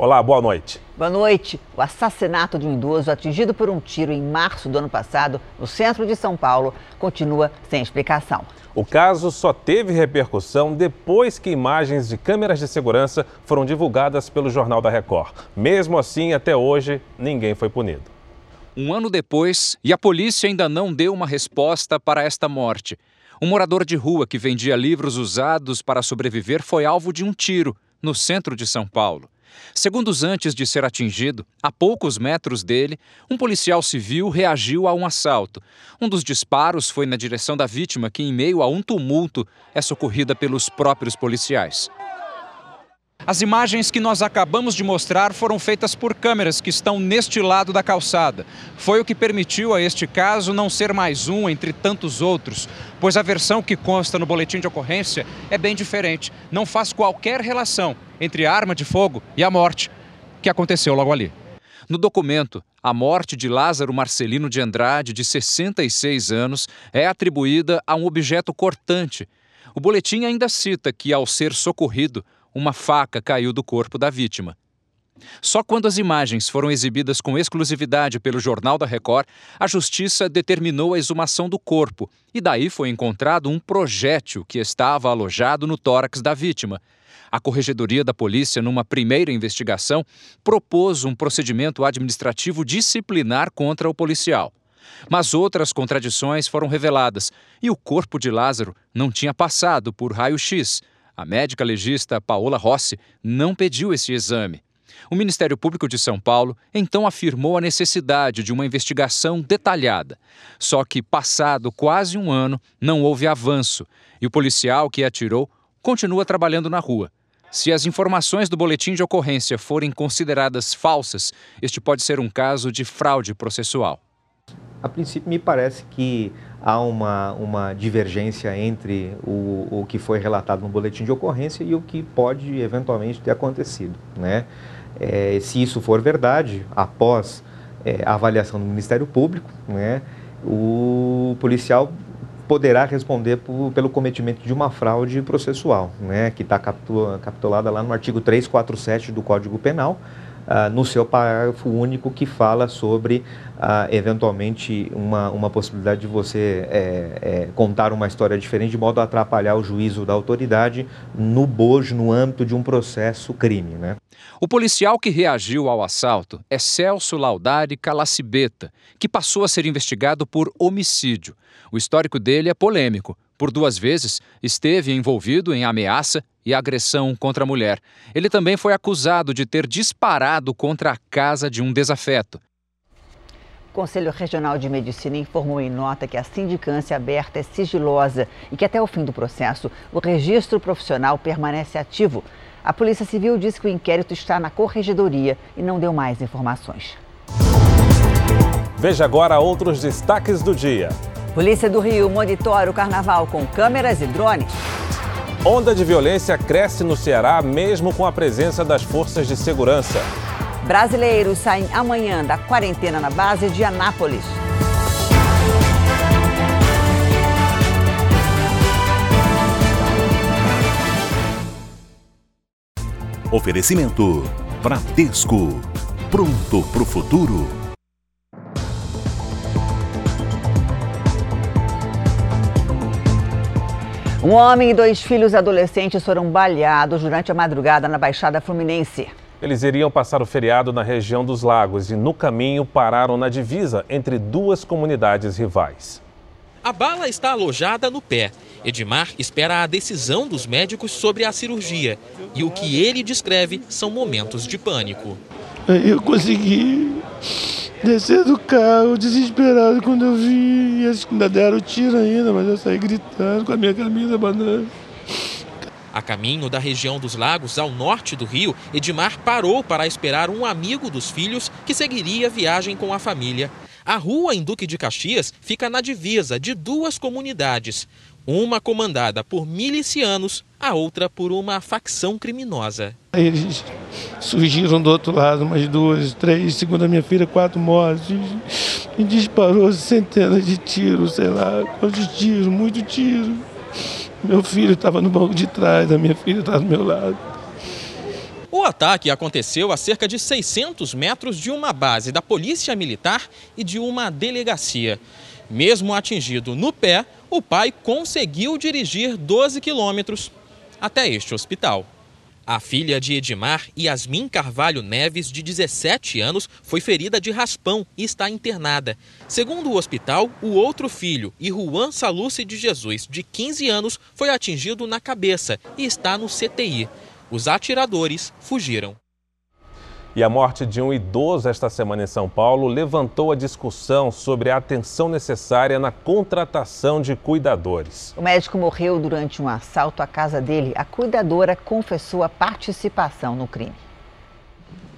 Olá, boa noite. Boa noite. O assassinato de um idoso atingido por um tiro em março do ano passado, no centro de São Paulo, continua sem explicação. O caso só teve repercussão depois que imagens de câmeras de segurança foram divulgadas pelo Jornal da Record. Mesmo assim, até hoje, ninguém foi punido. Um ano depois, e a polícia ainda não deu uma resposta para esta morte. Um morador de rua que vendia livros usados para sobreviver foi alvo de um tiro no centro de São Paulo. Segundos antes de ser atingido, a poucos metros dele, um policial civil reagiu a um assalto. Um dos disparos foi na direção da vítima, que, em meio a um tumulto, é socorrida pelos próprios policiais. As imagens que nós acabamos de mostrar foram feitas por câmeras que estão neste lado da calçada. Foi o que permitiu a este caso não ser mais um entre tantos outros, pois a versão que consta no boletim de ocorrência é bem diferente. Não faz qualquer relação entre a arma de fogo e a morte que aconteceu logo ali. No documento, a morte de Lázaro Marcelino de Andrade, de 66 anos, é atribuída a um objeto cortante. O boletim ainda cita que, ao ser socorrido, uma faca caiu do corpo da vítima. Só quando as imagens foram exibidas com exclusividade pelo Jornal da Record, a justiça determinou a exumação do corpo e daí foi encontrado um projétil que estava alojado no tórax da vítima. A Corregedoria da Polícia, numa primeira investigação, propôs um procedimento administrativo disciplinar contra o policial. Mas outras contradições foram reveladas e o corpo de Lázaro não tinha passado por raio-x. A médica legista Paola Rossi não pediu esse exame. O Ministério Público de São Paulo então afirmou a necessidade de uma investigação detalhada. Só que, passado quase um ano, não houve avanço e o policial que atirou continua trabalhando na rua. Se as informações do boletim de ocorrência forem consideradas falsas, este pode ser um caso de fraude processual. A princípio, me parece que há uma, uma divergência entre o, o que foi relatado no boletim de ocorrência e o que pode eventualmente ter acontecido. Né? É, se isso for verdade, após é, a avaliação do Ministério Público, né, o policial poderá responder por, pelo cometimento de uma fraude processual, né, que está capitulada lá no artigo 347 do Código Penal, uh, no seu parágrafo único que fala sobre, uh, eventualmente, uma, uma possibilidade de você é, é, contar uma história diferente de modo a atrapalhar o juízo da autoridade no bojo, no âmbito de um processo crime. Né? O policial que reagiu ao assalto é Celso Laudari Calacibeta, que passou a ser investigado por homicídio. O histórico dele é polêmico. Por duas vezes, esteve envolvido em ameaça e agressão contra a mulher. Ele também foi acusado de ter disparado contra a casa de um desafeto. O Conselho Regional de Medicina informou em nota que a sindicância aberta é sigilosa e que até o fim do processo o registro profissional permanece ativo. A Polícia Civil disse que o inquérito está na corregedoria e não deu mais informações. Veja agora outros destaques do dia. Polícia do Rio monitora o carnaval com câmeras e drones. Onda de violência cresce no Ceará, mesmo com a presença das forças de segurança. Brasileiros saem amanhã da quarentena na base de Anápolis. Oferecimento: Bradesco. Pronto pro futuro. Um homem e dois filhos adolescentes foram baleados durante a madrugada na Baixada Fluminense. Eles iriam passar o feriado na região dos Lagos e, no caminho, pararam na divisa entre duas comunidades rivais. A bala está alojada no pé. Edmar espera a decisão dos médicos sobre a cirurgia. E o que ele descreve são momentos de pânico. Eu consegui descer do carro, desesperado quando eu vi. Eles ainda deram tiro ainda, mas eu saí gritando com a minha camisa banana. A caminho da região dos lagos, ao norte do Rio, Edmar parou para esperar um amigo dos filhos que seguiria a viagem com a família. A rua em Duque de Caxias fica na divisa de duas comunidades, uma comandada por milicianos, a outra por uma facção criminosa. Eles surgiram do outro lado, umas duas, três, segundo a minha filha, quatro mortes, e disparou centenas de tiros, sei lá, quantos tiros, muito tiro. Meu filho estava no banco de trás, a minha filha estava do meu lado. O ataque aconteceu a cerca de 600 metros de uma base da Polícia Militar e de uma delegacia. Mesmo atingido no pé, o pai conseguiu dirigir 12 quilômetros até este hospital. A filha de Edmar, Yasmin Carvalho Neves, de 17 anos, foi ferida de raspão e está internada. Segundo o hospital, o outro filho, Juan Saluce de Jesus, de 15 anos, foi atingido na cabeça e está no CTI. Os atiradores fugiram. E a morte de um idoso esta semana em São Paulo levantou a discussão sobre a atenção necessária na contratação de cuidadores. O médico morreu durante um assalto à casa dele. A cuidadora confessou a participação no crime.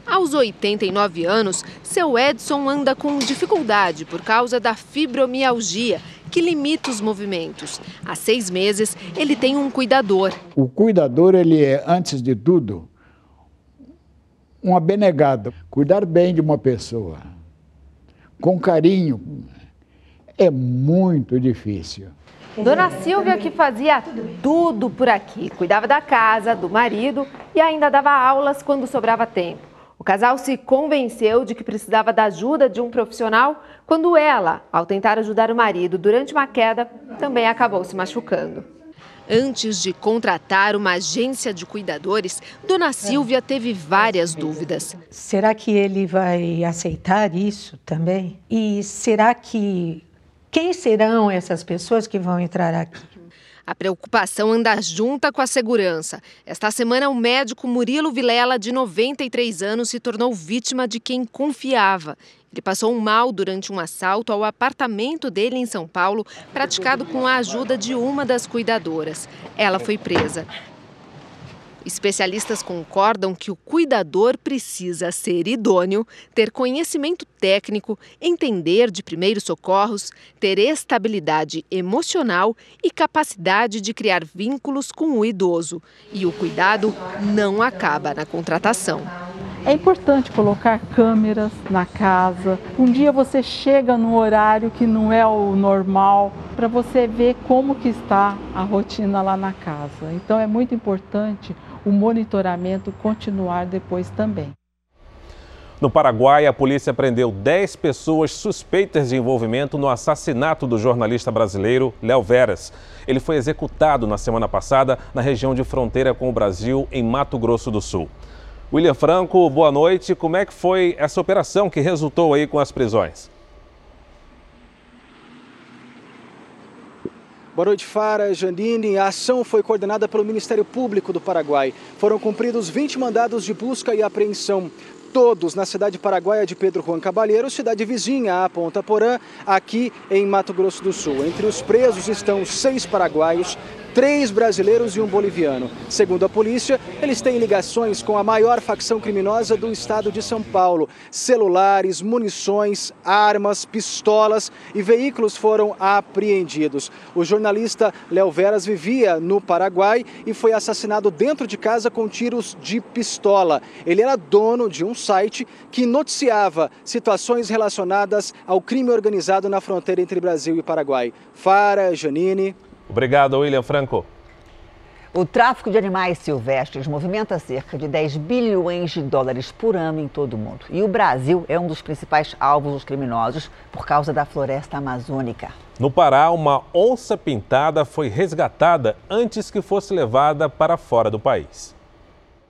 Aos 89 anos, seu Edson anda com dificuldade por causa da fibromialgia, que limita os movimentos. Há seis meses, ele tem um cuidador. O cuidador, ele é, antes de tudo, um abnegado. Cuidar bem de uma pessoa, com carinho, é muito difícil. Dona Silvia que fazia tudo por aqui, cuidava da casa, do marido e ainda dava aulas quando sobrava tempo. O casal se convenceu de que precisava da ajuda de um profissional quando ela, ao tentar ajudar o marido durante uma queda, também acabou se machucando. Antes de contratar uma agência de cuidadores, Dona Silvia teve várias dúvidas. Será que ele vai aceitar isso também? E será que quem serão essas pessoas que vão entrar aqui? A preocupação anda junta com a segurança. Esta semana, o médico Murilo Vilela, de 93 anos, se tornou vítima de quem confiava. Ele passou um mal durante um assalto ao apartamento dele em São Paulo, praticado com a ajuda de uma das cuidadoras. Ela foi presa. Especialistas concordam que o cuidador precisa ser idôneo, ter conhecimento técnico, entender de primeiros socorros, ter estabilidade emocional e capacidade de criar vínculos com o idoso. E o cuidado não acaba na contratação. É importante colocar câmeras na casa. Um dia você chega no horário que não é o normal para você ver como que está a rotina lá na casa. Então é muito importante o monitoramento continuar depois também. No Paraguai, a polícia prendeu 10 pessoas suspeitas de envolvimento no assassinato do jornalista brasileiro Léo Veras. Ele foi executado na semana passada na região de fronteira com o Brasil, em Mato Grosso do Sul. William Franco, boa noite. Como é que foi essa operação que resultou aí com as prisões? Boa noite, Fara, Janine. A ação foi coordenada pelo Ministério Público do Paraguai. Foram cumpridos 20 mandados de busca e apreensão todos na cidade paraguaia de Pedro Juan Cabalheiro, cidade vizinha a Ponta Porã, aqui em Mato Grosso do Sul. Entre os presos estão seis paraguaios, três brasileiros e um boliviano. Segundo a polícia, eles têm ligações com a maior facção criminosa do estado de São Paulo. Celulares, munições, armas, pistolas e veículos foram apreendidos. O jornalista Léo Veras vivia no Paraguai e foi assassinado dentro de casa com tiros de pistola. Ele era dono de um site que noticiava situações relacionadas ao crime organizado na fronteira entre Brasil e Paraguai. Fara, Janine. Obrigado, William Franco. O tráfico de animais silvestres movimenta cerca de 10 bilhões de dólares por ano em todo o mundo. E o Brasil é um dos principais alvos dos criminosos por causa da floresta amazônica. No Pará, uma onça pintada foi resgatada antes que fosse levada para fora do país.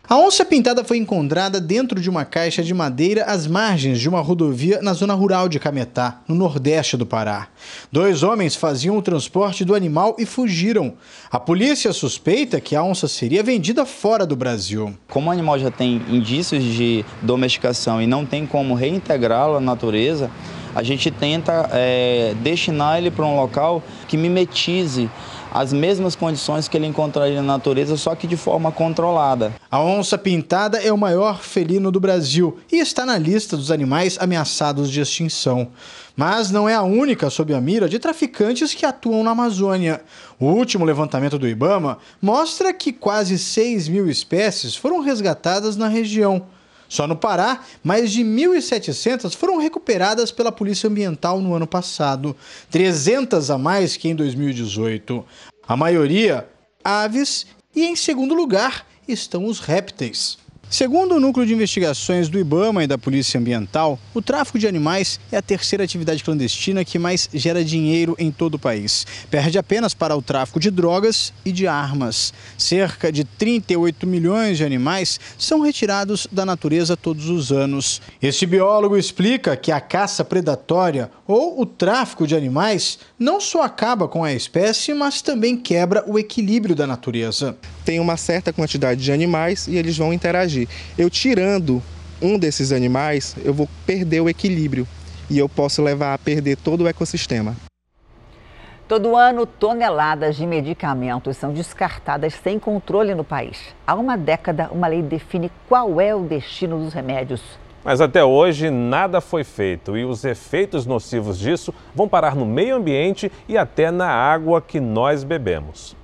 A onça pintada foi encontrada dentro de uma caixa de madeira às margens de uma rodovia na zona rural de Cametá, no nordeste do Pará. Dois homens faziam o transporte do animal e fugiram. A polícia suspeita que a onça seria vendida fora do Brasil. Como o animal já tem indícios de domesticação e não tem como reintegrá-lo à natureza, a gente tenta é, destinar ele para um local que mimetize as mesmas condições que ele encontraria na natureza, só que de forma controlada. A onça pintada é o maior felino do Brasil e está na lista dos animais ameaçados de extinção. Mas não é a única sob a mira de traficantes que atuam na Amazônia. O último levantamento do Ibama mostra que quase 6 mil espécies foram resgatadas na região. Só no Pará, mais de 1.700 foram recuperadas pela Polícia Ambiental no ano passado, 300 a mais que em 2018. A maioria, aves, e em segundo lugar estão os répteis. Segundo o Núcleo de Investigações do IBAMA e da Polícia Ambiental, o tráfico de animais é a terceira atividade clandestina que mais gera dinheiro em todo o país. Perde apenas para o tráfico de drogas e de armas. Cerca de 38 milhões de animais são retirados da natureza todos os anos. Este biólogo explica que a caça predatória ou o tráfico de animais não só acaba com a espécie, mas também quebra o equilíbrio da natureza. Tem uma certa quantidade de animais e eles vão interagir. Eu tirando um desses animais, eu vou perder o equilíbrio e eu posso levar a perder todo o ecossistema. Todo ano, toneladas de medicamentos são descartadas sem controle no país. Há uma década, uma lei define qual é o destino dos remédios. Mas até hoje nada foi feito e os efeitos nocivos disso vão parar no meio ambiente e até na água que nós bebemos.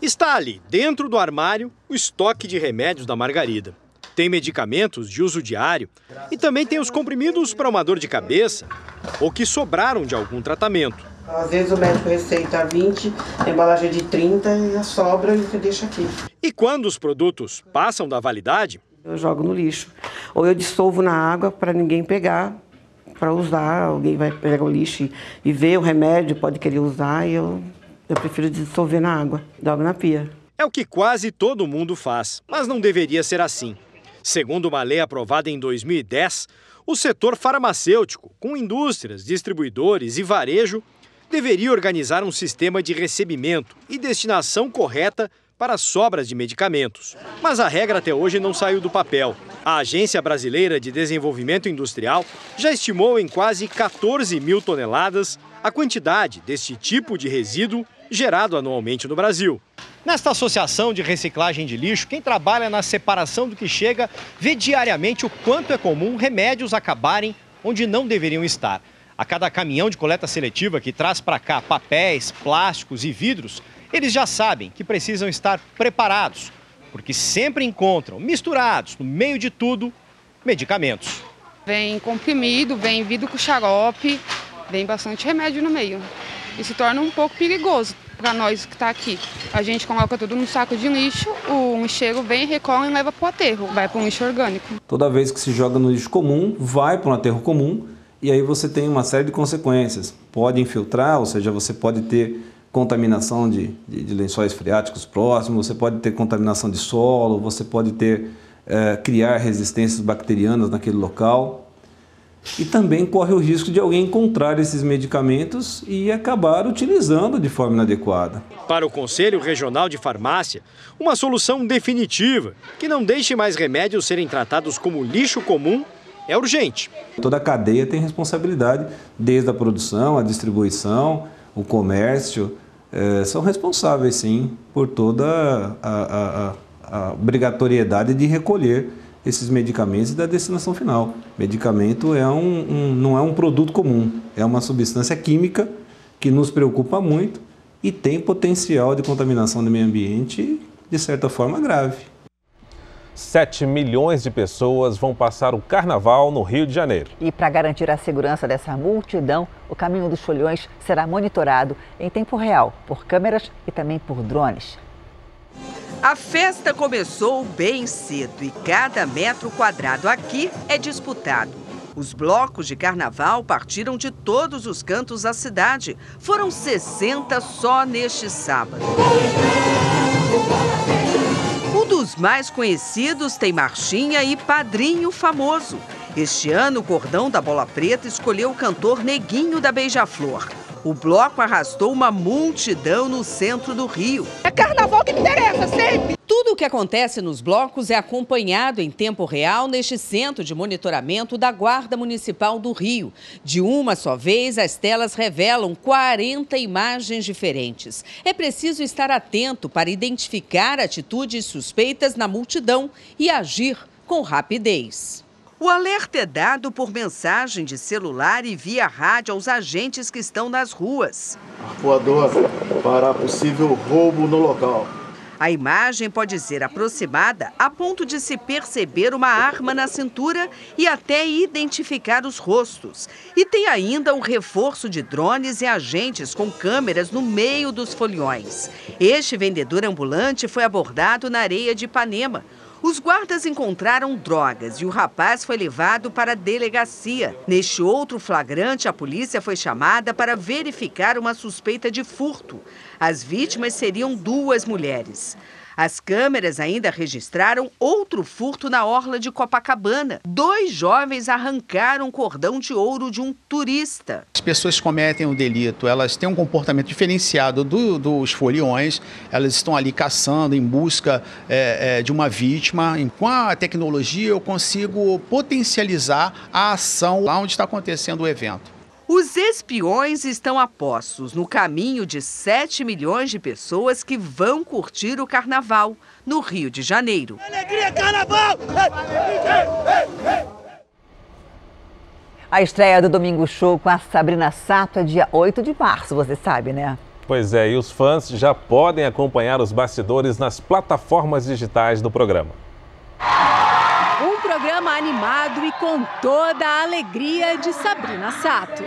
Está ali, dentro do armário, o estoque de remédios da Margarida. Tem medicamentos de uso diário e também tem os comprimidos para uma dor de cabeça ou que sobraram de algum tratamento. Às vezes o médico receita 20, a embalagem é de 30 e a sobra ele deixa aqui. E quando os produtos passam da validade, eu jogo no lixo. Ou eu dissolvo na água para ninguém pegar, para usar. Alguém vai pegar o lixo e, e ver o remédio, pode querer usar, e eu, eu prefiro dissolver na água, jogo na pia. É o que quase todo mundo faz, mas não deveria ser assim. Segundo uma lei aprovada em 2010, o setor farmacêutico, com indústrias, distribuidores e varejo, deveria organizar um sistema de recebimento e destinação correta para sobras de medicamentos. Mas a regra até hoje não saiu do papel. A Agência Brasileira de Desenvolvimento Industrial já estimou em quase 14 mil toneladas a quantidade deste tipo de resíduo gerado anualmente no Brasil. Nesta associação de reciclagem de lixo, quem trabalha na separação do que chega vê diariamente o quanto é comum remédios acabarem onde não deveriam estar. A cada caminhão de coleta seletiva que traz para cá papéis, plásticos e vidros, eles já sabem que precisam estar preparados, porque sempre encontram, misturados, no meio de tudo, medicamentos. Vem comprimido, vem vidro com xarope, vem bastante remédio no meio. E se torna um pouco perigoso para nós que está aqui. A gente coloca tudo no saco de lixo, o lixeiro vem, recolhe e leva para o aterro, vai para um lixo orgânico. Toda vez que se joga no lixo comum, vai para um aterro comum e aí você tem uma série de consequências. Pode infiltrar, ou seja, você pode ter contaminação de, de, de, lençóis freáticos próximos, você pode ter contaminação de solo, você pode ter é, criar resistências bacterianas naquele local. E também corre o risco de alguém encontrar esses medicamentos e acabar utilizando de forma inadequada. Para o Conselho Regional de Farmácia, uma solução definitiva que não deixe mais remédios serem tratados como lixo comum é urgente. Toda a cadeia tem responsabilidade, desde a produção, a distribuição, o comércio, é, são responsáveis, sim, por toda a, a, a, obrigatoriedade de recolher esses medicamentos da destinação final. Medicamento é um, um, não é um produto comum, é uma substância química que nos preocupa muito e tem potencial de contaminação do meio ambiente de certa forma grave. 7 milhões de pessoas vão passar o carnaval no Rio de Janeiro. E para garantir a segurança dessa multidão, o caminho dos folhões será monitorado em tempo real por câmeras e também por drones. A festa começou bem cedo e cada metro quadrado aqui é disputado. Os blocos de carnaval partiram de todos os cantos da cidade. Foram 60 só neste sábado. Um dos mais conhecidos tem marchinha e padrinho famoso. Este ano, o Cordão da Bola Preta escolheu o cantor Neguinho da Beija-Flor. O bloco arrastou uma multidão no centro do Rio. É carnaval que interessa sempre! Tudo o que acontece nos blocos é acompanhado em tempo real neste centro de monitoramento da Guarda Municipal do Rio. De uma só vez, as telas revelam 40 imagens diferentes. É preciso estar atento para identificar atitudes suspeitas na multidão e agir com rapidez. O alerta é dado por mensagem de celular e via rádio aos agentes que estão nas ruas. Voador para possível roubo no local. A imagem pode ser aproximada a ponto de se perceber uma arma na cintura e até identificar os rostos. E tem ainda um reforço de drones e agentes com câmeras no meio dos foliões. Este vendedor ambulante foi abordado na areia de Ipanema. Os guardas encontraram drogas e o rapaz foi levado para a delegacia. Neste outro flagrante, a polícia foi chamada para verificar uma suspeita de furto. As vítimas seriam duas mulheres. As câmeras ainda registraram outro furto na orla de Copacabana. Dois jovens arrancaram um cordão de ouro de um turista. As pessoas cometem o delito, elas têm um comportamento diferenciado do, dos foliões, elas estão ali caçando em busca é, é, de uma vítima. Com a tecnologia, eu consigo potencializar a ação lá onde está acontecendo o evento. Os espiões estão apostos no caminho de 7 milhões de pessoas que vão curtir o carnaval no Rio de Janeiro. Alegria, carnaval! A estreia do Domingo Show com a Sabrina Sato é dia 8 de março, você sabe, né? Pois é, e os fãs já podem acompanhar os bastidores nas plataformas digitais do programa. Um programa animado e com toda a alegria de Sabrina Sato.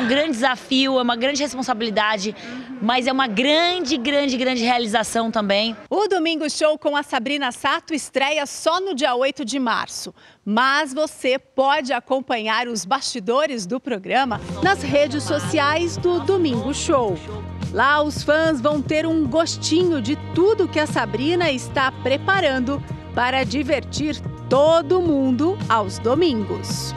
Um grande desafio, é uma grande responsabilidade, mas é uma grande, grande, grande realização também. O Domingo Show com a Sabrina Sato estreia só no dia 8 de março. Mas você pode acompanhar os bastidores do programa nas redes sociais do Domingo Show. Lá os fãs vão ter um gostinho de tudo que a Sabrina está preparando para divertir todo mundo aos domingos.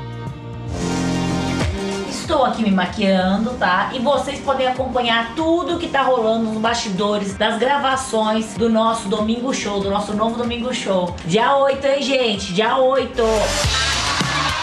Estou aqui me maquiando, tá? E vocês podem acompanhar tudo que tá rolando nos bastidores das gravações do nosso Domingo Show, do nosso novo Domingo Show. Dia 8, hein, gente? Dia 8!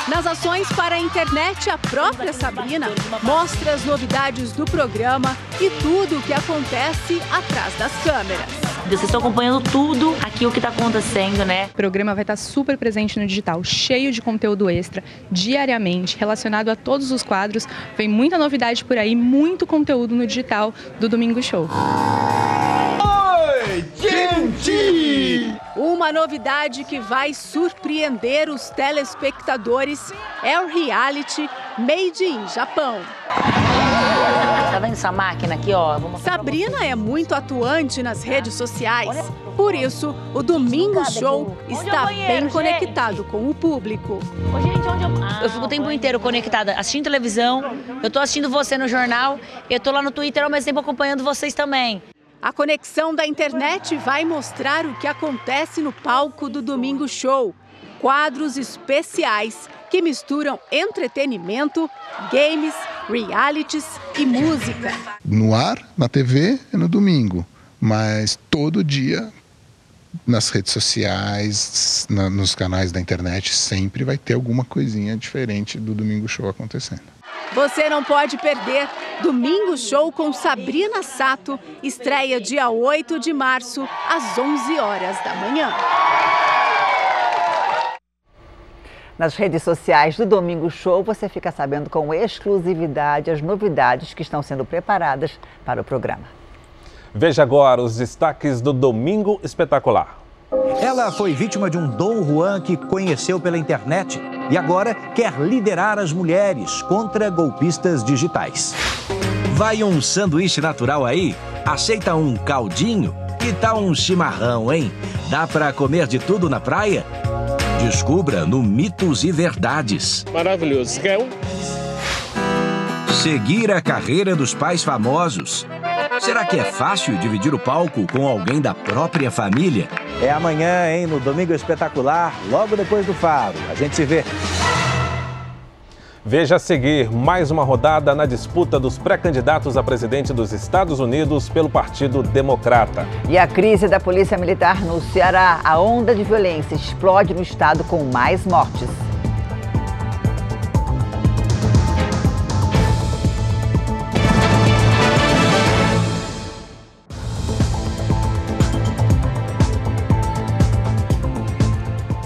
Nas ações para a internet, a própria Sabrina mostra as novidades do programa e tudo o que acontece atrás das câmeras. Vocês estão acompanhando tudo aqui o que está acontecendo, né? O programa vai estar super presente no digital, cheio de conteúdo extra, diariamente, relacionado a todos os quadros. Vem muita novidade por aí, muito conteúdo no digital do Domingo Show. Oi, gente! Uma novidade que vai surpreender os telespectadores é o reality Made in Japão. Tá vendo essa máquina aqui, ó? Sabrina é muito atuante nas redes sociais. Por isso, o Domingo Show está bem conectado com o público. Eu fico o tempo inteiro conectada, assistindo televisão, eu tô assistindo você no jornal, eu tô lá no Twitter ao mesmo tempo acompanhando vocês também. A conexão da internet vai mostrar o que acontece no palco do Domingo Show. Quadros especiais que misturam entretenimento, games, realities e música. No ar, na TV é no domingo, mas todo dia nas redes sociais, na, nos canais da internet, sempre vai ter alguma coisinha diferente do Domingo Show acontecendo. Você não pode perder Domingo Show com Sabrina Sato, estreia dia 8 de março, às 11 horas da manhã. Nas redes sociais do Domingo Show, você fica sabendo com exclusividade as novidades que estão sendo preparadas para o programa. Veja agora os destaques do Domingo Espetacular. Ela foi vítima de um Dom Juan que conheceu pela internet e agora quer liderar as mulheres contra golpistas digitais. Vai um sanduíche natural aí? Aceita um caldinho? Que tal um chimarrão, hein? Dá para comer de tudo na praia? Descubra no Mitos e Verdades. Maravilhoso. Quer um? Seguir a carreira dos pais famosos. Será que é fácil dividir o palco com alguém da própria família? É amanhã, hein, no Domingo Espetacular, logo depois do Faro. A gente se vê. Veja a seguir mais uma rodada na disputa dos pré-candidatos a presidente dos Estados Unidos pelo Partido Democrata. E a crise da Polícia Militar no Ceará. A onda de violência explode no estado com mais mortes.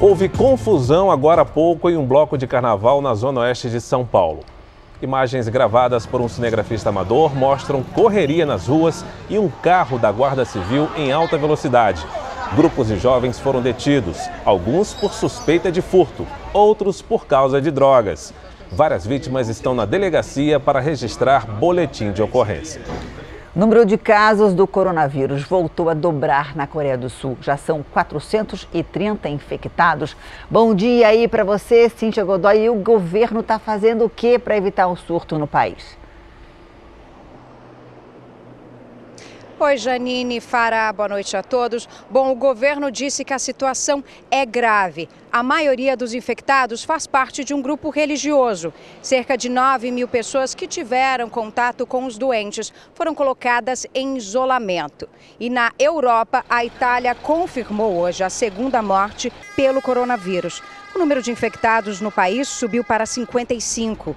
Houve confusão agora há pouco em um bloco de carnaval na zona oeste de São Paulo. Imagens gravadas por um cinegrafista amador mostram correria nas ruas e um carro da Guarda Civil em alta velocidade. Grupos de jovens foram detidos, alguns por suspeita de furto, outros por causa de drogas. Várias vítimas estão na delegacia para registrar boletim de ocorrência. O número de casos do coronavírus voltou a dobrar na Coreia do Sul. Já são 430 infectados. Bom dia aí para você, Cíntia Godoy. E o governo está fazendo o que para evitar o surto no país? Oi, Janine, Fará, boa noite a todos. Bom, o governo disse que a situação é grave. A maioria dos infectados faz parte de um grupo religioso. Cerca de 9 mil pessoas que tiveram contato com os doentes foram colocadas em isolamento. E na Europa, a Itália confirmou hoje a segunda morte pelo coronavírus. O número de infectados no país subiu para 55.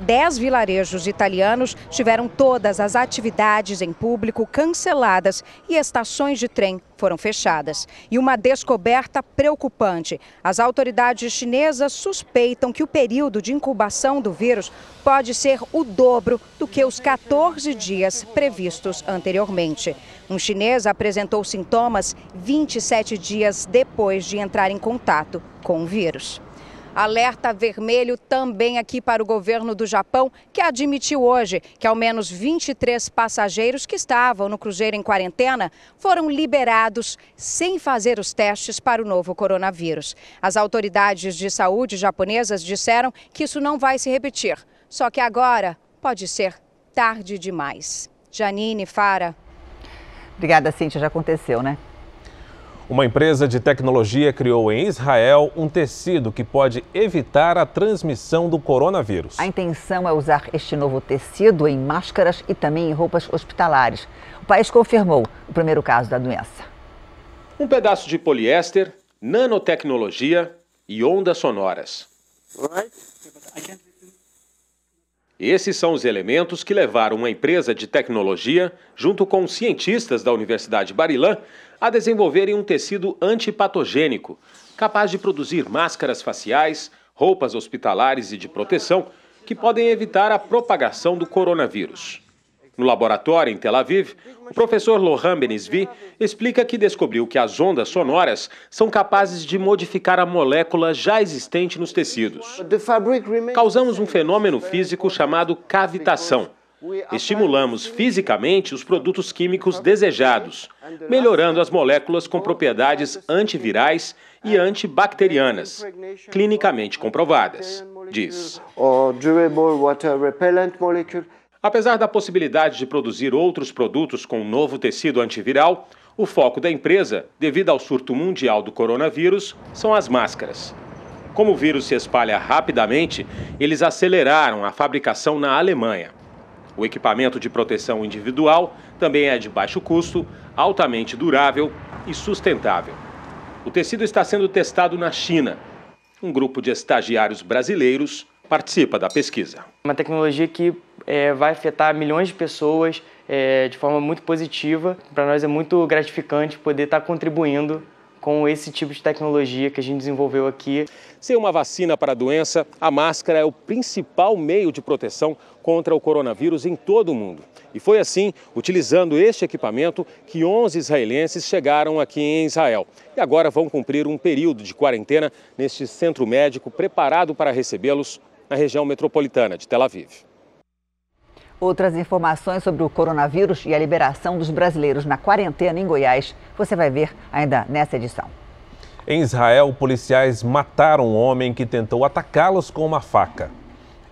Dez vilarejos italianos tiveram todas as atividades em público canceladas e estações de trem foram fechadas. E uma descoberta preocupante: as autoridades chinesas suspeitam que o período de incubação do vírus pode ser o dobro do que os 14 dias previstos anteriormente. Um chinês apresentou sintomas 27 dias depois de entrar em contato com o vírus. Alerta vermelho também aqui para o governo do Japão, que admitiu hoje que ao menos 23 passageiros que estavam no cruzeiro em quarentena foram liberados sem fazer os testes para o novo coronavírus. As autoridades de saúde japonesas disseram que isso não vai se repetir, só que agora pode ser tarde demais. Janine, Fara. Obrigada, Cíntia. Já aconteceu, né? Uma empresa de tecnologia criou em Israel um tecido que pode evitar a transmissão do coronavírus. A intenção é usar este novo tecido em máscaras e também em roupas hospitalares. O país confirmou o primeiro caso da doença. Um pedaço de poliéster, nanotecnologia e ondas sonoras. Esses são os elementos que levaram uma empresa de tecnologia, junto com cientistas da Universidade Barilã, a desenvolverem um tecido antipatogênico, capaz de produzir máscaras faciais, roupas hospitalares e de proteção que podem evitar a propagação do coronavírus. No laboratório em Tel Aviv, o professor Lohan Benisvi explica que descobriu que as ondas sonoras são capazes de modificar a molécula já existente nos tecidos. Causamos um fenômeno físico chamado cavitação. Estimulamos fisicamente os produtos químicos desejados, melhorando as moléculas com propriedades antivirais e antibacterianas, clinicamente comprovadas, diz. Apesar da possibilidade de produzir outros produtos com novo tecido antiviral, o foco da empresa, devido ao surto mundial do coronavírus, são as máscaras. Como o vírus se espalha rapidamente, eles aceleraram a fabricação na Alemanha. O equipamento de proteção individual também é de baixo custo, altamente durável e sustentável. O tecido está sendo testado na China. Um grupo de estagiários brasileiros participa da pesquisa. Uma tecnologia que é, vai afetar milhões de pessoas é, de forma muito positiva. Para nós é muito gratificante poder estar contribuindo com esse tipo de tecnologia que a gente desenvolveu aqui. Sem uma vacina para a doença, a máscara é o principal meio de proteção contra o coronavírus em todo o mundo. E foi assim, utilizando este equipamento, que 11 israelenses chegaram aqui em Israel. E agora vão cumprir um período de quarentena neste centro médico preparado para recebê-los na região metropolitana de Tel Aviv. Outras informações sobre o coronavírus e a liberação dos brasileiros na quarentena em Goiás você vai ver ainda nessa edição. Em Israel, policiais mataram um homem que tentou atacá-los com uma faca.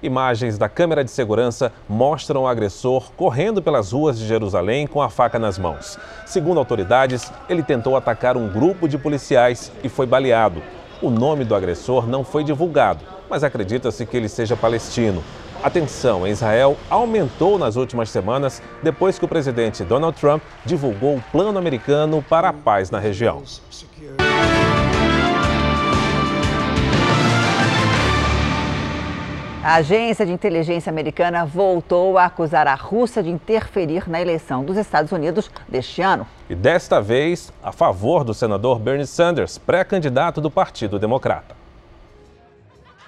Imagens da câmera de segurança mostram o agressor correndo pelas ruas de Jerusalém com a faca nas mãos. Segundo autoridades, ele tentou atacar um grupo de policiais e foi baleado. O nome do agressor não foi divulgado, mas acredita-se que ele seja palestino. A tensão em Israel aumentou nas últimas semanas depois que o presidente Donald Trump divulgou o plano americano para a paz na região. A agência de inteligência americana voltou a acusar a Rússia de interferir na eleição dos Estados Unidos deste ano. E desta vez a favor do senador Bernie Sanders, pré-candidato do Partido Democrata.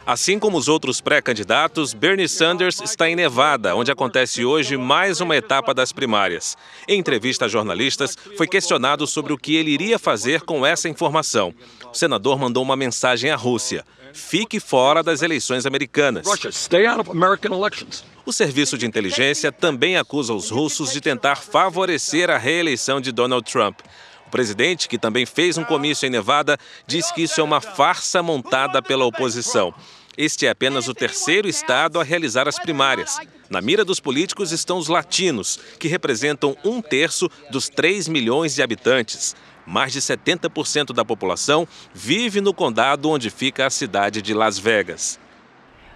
Assim como os outros pré-candidatos, Bernie Sanders está em Nevada, onde acontece hoje mais uma etapa das primárias. Em entrevista a jornalistas, foi questionado sobre o que ele iria fazer com essa informação. O senador mandou uma mensagem à Rússia: fique fora das eleições americanas. O serviço de inteligência também acusa os russos de tentar favorecer a reeleição de Donald Trump. Presidente, que também fez um comício em Nevada, diz que isso é uma farsa montada pela oposição. Este é apenas o terceiro estado a realizar as primárias. Na mira dos políticos estão os latinos, que representam um terço dos 3 milhões de habitantes. Mais de 70% da população vive no condado onde fica a cidade de Las Vegas.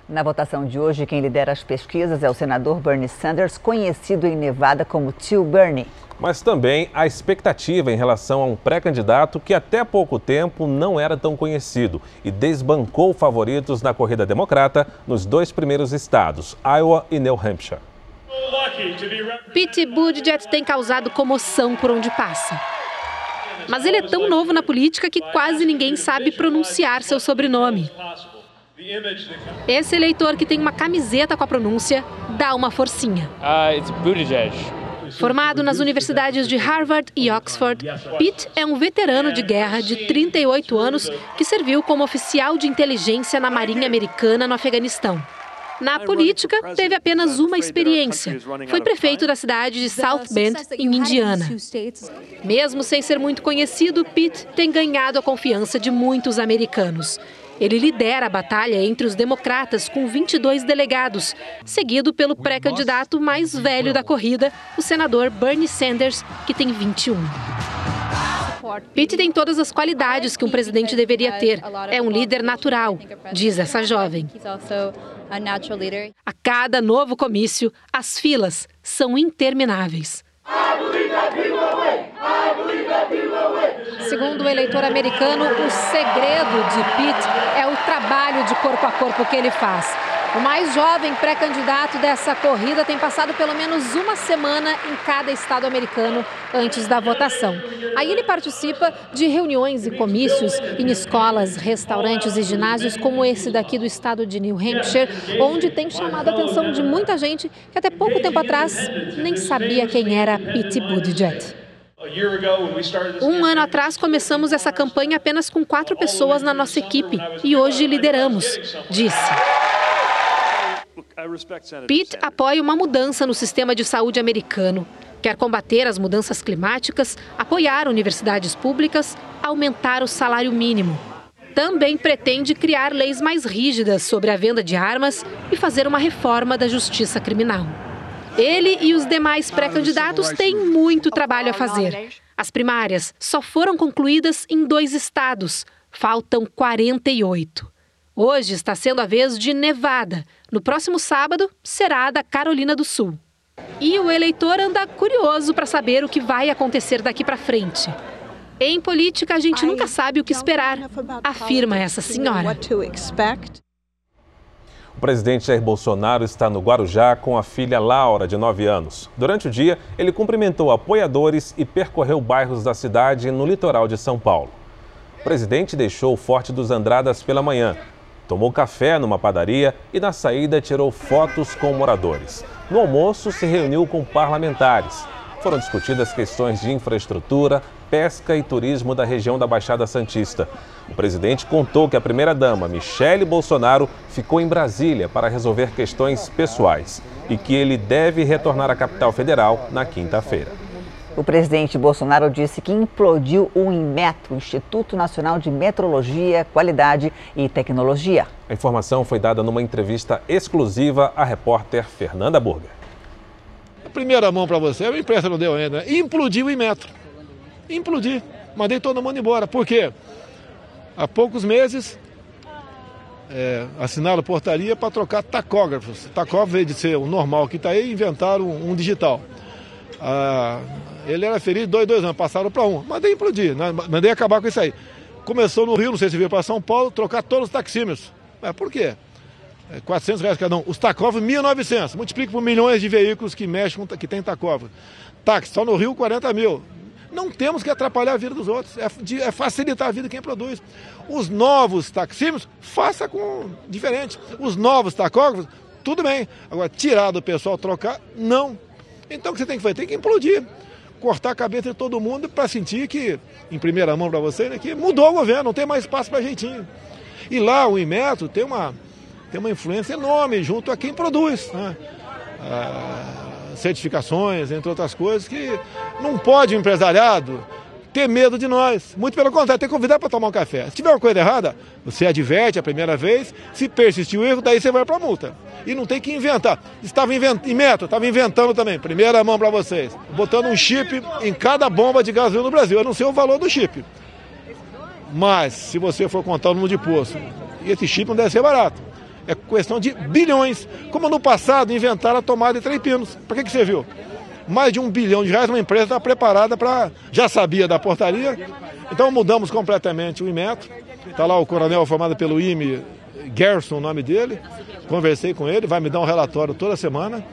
Na votação de hoje, quem lidera as pesquisas é o senador Bernie Sanders, conhecido em Nevada como Tio Bernie. Mas também a expectativa em relação a um pré-candidato que até pouco tempo não era tão conhecido e desbancou favoritos na corrida democrata nos dois primeiros estados, Iowa e New Hampshire. Pete Buttigieg tem causado comoção por onde passa. Mas ele é tão novo na política que quase ninguém sabe pronunciar seu sobrenome. Esse eleitor que tem uma camiseta com a pronúncia dá uma forcinha. Uh, Formado nas universidades de Harvard e Oxford, Pitt é um veterano de guerra de 38 anos que serviu como oficial de inteligência na Marinha Americana no Afeganistão. Na política, teve apenas uma experiência. Foi prefeito da cidade de South Bend, em Indiana. Mesmo sem ser muito conhecido, Pitt tem ganhado a confiança de muitos americanos. Ele lidera a batalha entre os democratas com 22 delegados, seguido pelo pré-candidato mais velho da corrida, o senador Bernie Sanders, que tem 21. Pitt tem todas as qualidades que um presidente deveria ter. É um líder natural, diz essa jovem. A cada novo comício, as filas são intermináveis. Segundo o eleitor americano, o segredo de Pitt é o trabalho de corpo a corpo que ele faz. O mais jovem pré-candidato dessa corrida tem passado pelo menos uma semana em cada estado americano antes da votação. Aí ele participa de reuniões e comícios em escolas, restaurantes e ginásios como esse daqui do estado de New Hampshire, onde tem chamado a atenção de muita gente que até pouco tempo atrás nem sabia quem era Pete Buttigieg. Um ano atrás começamos essa campanha apenas com quatro pessoas na nossa equipe e hoje lideramos, disse. Pitt apoia uma mudança no sistema de saúde americano. Quer combater as mudanças climáticas, apoiar universidades públicas, aumentar o salário mínimo. Também pretende criar leis mais rígidas sobre a venda de armas e fazer uma reforma da justiça criminal. Ele e os demais pré-candidatos têm muito trabalho a fazer. As primárias só foram concluídas em dois estados, faltam 48. Hoje está sendo a vez de Nevada. No próximo sábado será a da Carolina do Sul. E o eleitor anda curioso para saber o que vai acontecer daqui para frente. Em política, a gente nunca sabe o que esperar, afirma essa senhora. O presidente Jair Bolsonaro está no Guarujá com a filha Laura, de 9 anos. Durante o dia, ele cumprimentou apoiadores e percorreu bairros da cidade no litoral de São Paulo. O presidente deixou o Forte dos Andradas pela manhã, tomou café numa padaria e na saída tirou fotos com moradores. No almoço, se reuniu com parlamentares. Foram discutidas questões de infraestrutura, pesca e turismo da região da Baixada Santista. O presidente contou que a primeira-dama, Michele Bolsonaro, ficou em Brasília para resolver questões pessoais e que ele deve retornar à capital federal na quinta-feira. O presidente Bolsonaro disse que implodiu o INMETRO, Instituto Nacional de Metrologia, Qualidade e Tecnologia. A informação foi dada numa entrevista exclusiva à repórter Fernanda Burger. Primeira mão para você, a imprensa não deu ainda, né? implodiu o INMETRO. Implodi. Mandei todo mundo embora. Por quê? Há poucos meses é, assinaram portaria para trocar tacógrafos. Tacógrafo, veio de ser o normal que está aí, inventaram um, um digital. Ah, ele era ferido dois, dois anos, passaram para um. Mandei implodir, né? mandei acabar com isso aí. Começou no Rio, não sei se veio para São Paulo, trocar todos os taxímetros. Mas por quê? É 400 reais cada um. Os tacógrafos, 1.900. Multiplica por milhões de veículos que mexem, que tem tacógrafo. Táxi, só no Rio, 40 mil. Não temos que atrapalhar a vida dos outros, é, de, é facilitar a vida de quem produz. Os novos taxímetros, faça com diferente. Os novos tacógrafos, tudo bem. Agora, tirar do pessoal, trocar, não. Então o que você tem que fazer? Tem que implodir. Cortar a cabeça de todo mundo para sentir que, em primeira mão para você, né, que mudou o governo, não tem mais espaço para jeitinho. E lá o Inmetro tem uma, tem uma influência enorme junto a quem produz. Né? Ah, certificações, entre outras coisas, que não pode o empresariado ter medo de nós. Muito pelo contrário, tem que convidar para tomar um café. Se tiver uma coisa errada, você adverte a primeira vez, se persistir o erro, daí você vai para a multa. E não tem que inventar. Estava inventando, meta, estava inventando também. Primeira mão para vocês. Botando um chip em cada bomba de gasolina no Brasil. Eu não sei o valor do chip. Mas, se você for contar o número de posto, esse chip não deve ser barato. É questão de bilhões. Como no passado inventaram a tomada de três pinos. Para que, que serviu? Mais de um bilhão de reais, uma empresa está preparada para. Já sabia da portaria. Então mudamos completamente o Imetro. Está lá o coronel formado pelo IME, Gerson, o nome dele. Conversei com ele, vai me dar um relatório toda semana.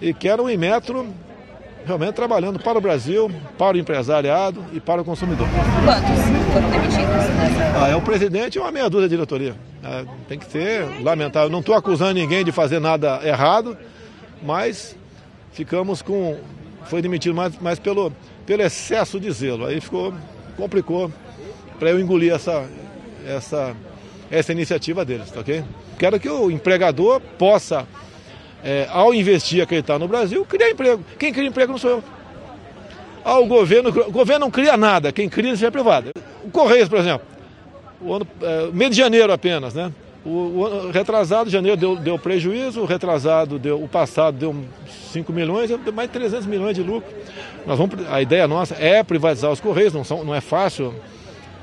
E quero um Imetro realmente trabalhando para o Brasil, para o empresariado e para o consumidor. Quantos foram demitidos? Ah, é o presidente e uma meia dúzia de diretoria. É, tem que ser lamentável. Não estou acusando ninguém de fazer nada errado, mas ficamos com. Foi demitido mais, mais pelo, pelo excesso de zelo. Aí ficou. complicou para eu engolir essa, essa, essa iniciativa deles, tá ok? Quero que o empregador possa é, ao investir e acreditar no Brasil, criar emprego. Quem cria emprego não sou eu. Ah, o governo, o governo não cria nada, quem cria é a privada. O Correios, por exemplo, o ano, é, de janeiro apenas, né? O, o retrasado janeiro deu, deu prejuízo, o retrasado deu, o passado deu 5 milhões, deu mais de 300 milhões de lucro. Nós vamos, a ideia nossa é privatizar os Correios, não, são, não é fácil.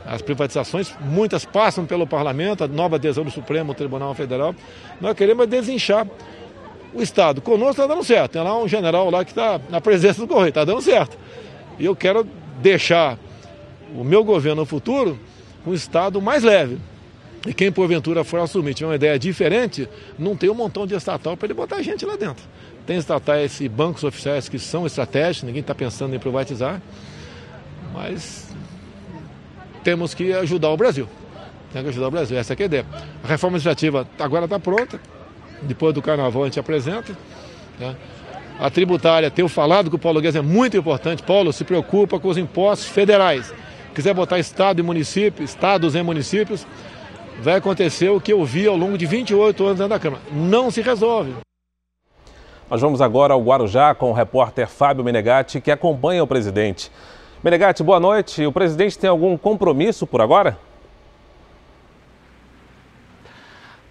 As privatizações, muitas passam pelo parlamento, a nova adesão do Supremo Tribunal Federal. Nós queremos desinchar o Estado. Conosco está dando certo. Tem lá um general lá que está na presença do Correio, está dando certo. E eu quero deixar o meu governo no futuro um Estado mais leve. E quem porventura for assumir, tiver uma ideia diferente, não tem um montão de estatal para ele botar gente lá dentro. Tem estatais e bancos oficiais que são estratégicos, ninguém está pensando em privatizar, mas temos que ajudar o Brasil. Tem que ajudar o Brasil, essa é a ideia. A reforma administrativa agora está pronta, depois do carnaval a gente apresenta. Né? A tributária, tenho falado que o Paulo Guedes é muito importante. Paulo se preocupa com os impostos federais. Quiser botar estado e município, estados em municípios, vai acontecer o que eu vi ao longo de 28 anos dentro da Câmara. Não se resolve. Nós vamos agora ao Guarujá com o repórter Fábio Menegatti, que acompanha o presidente. Menegatti, boa noite. O presidente tem algum compromisso por agora?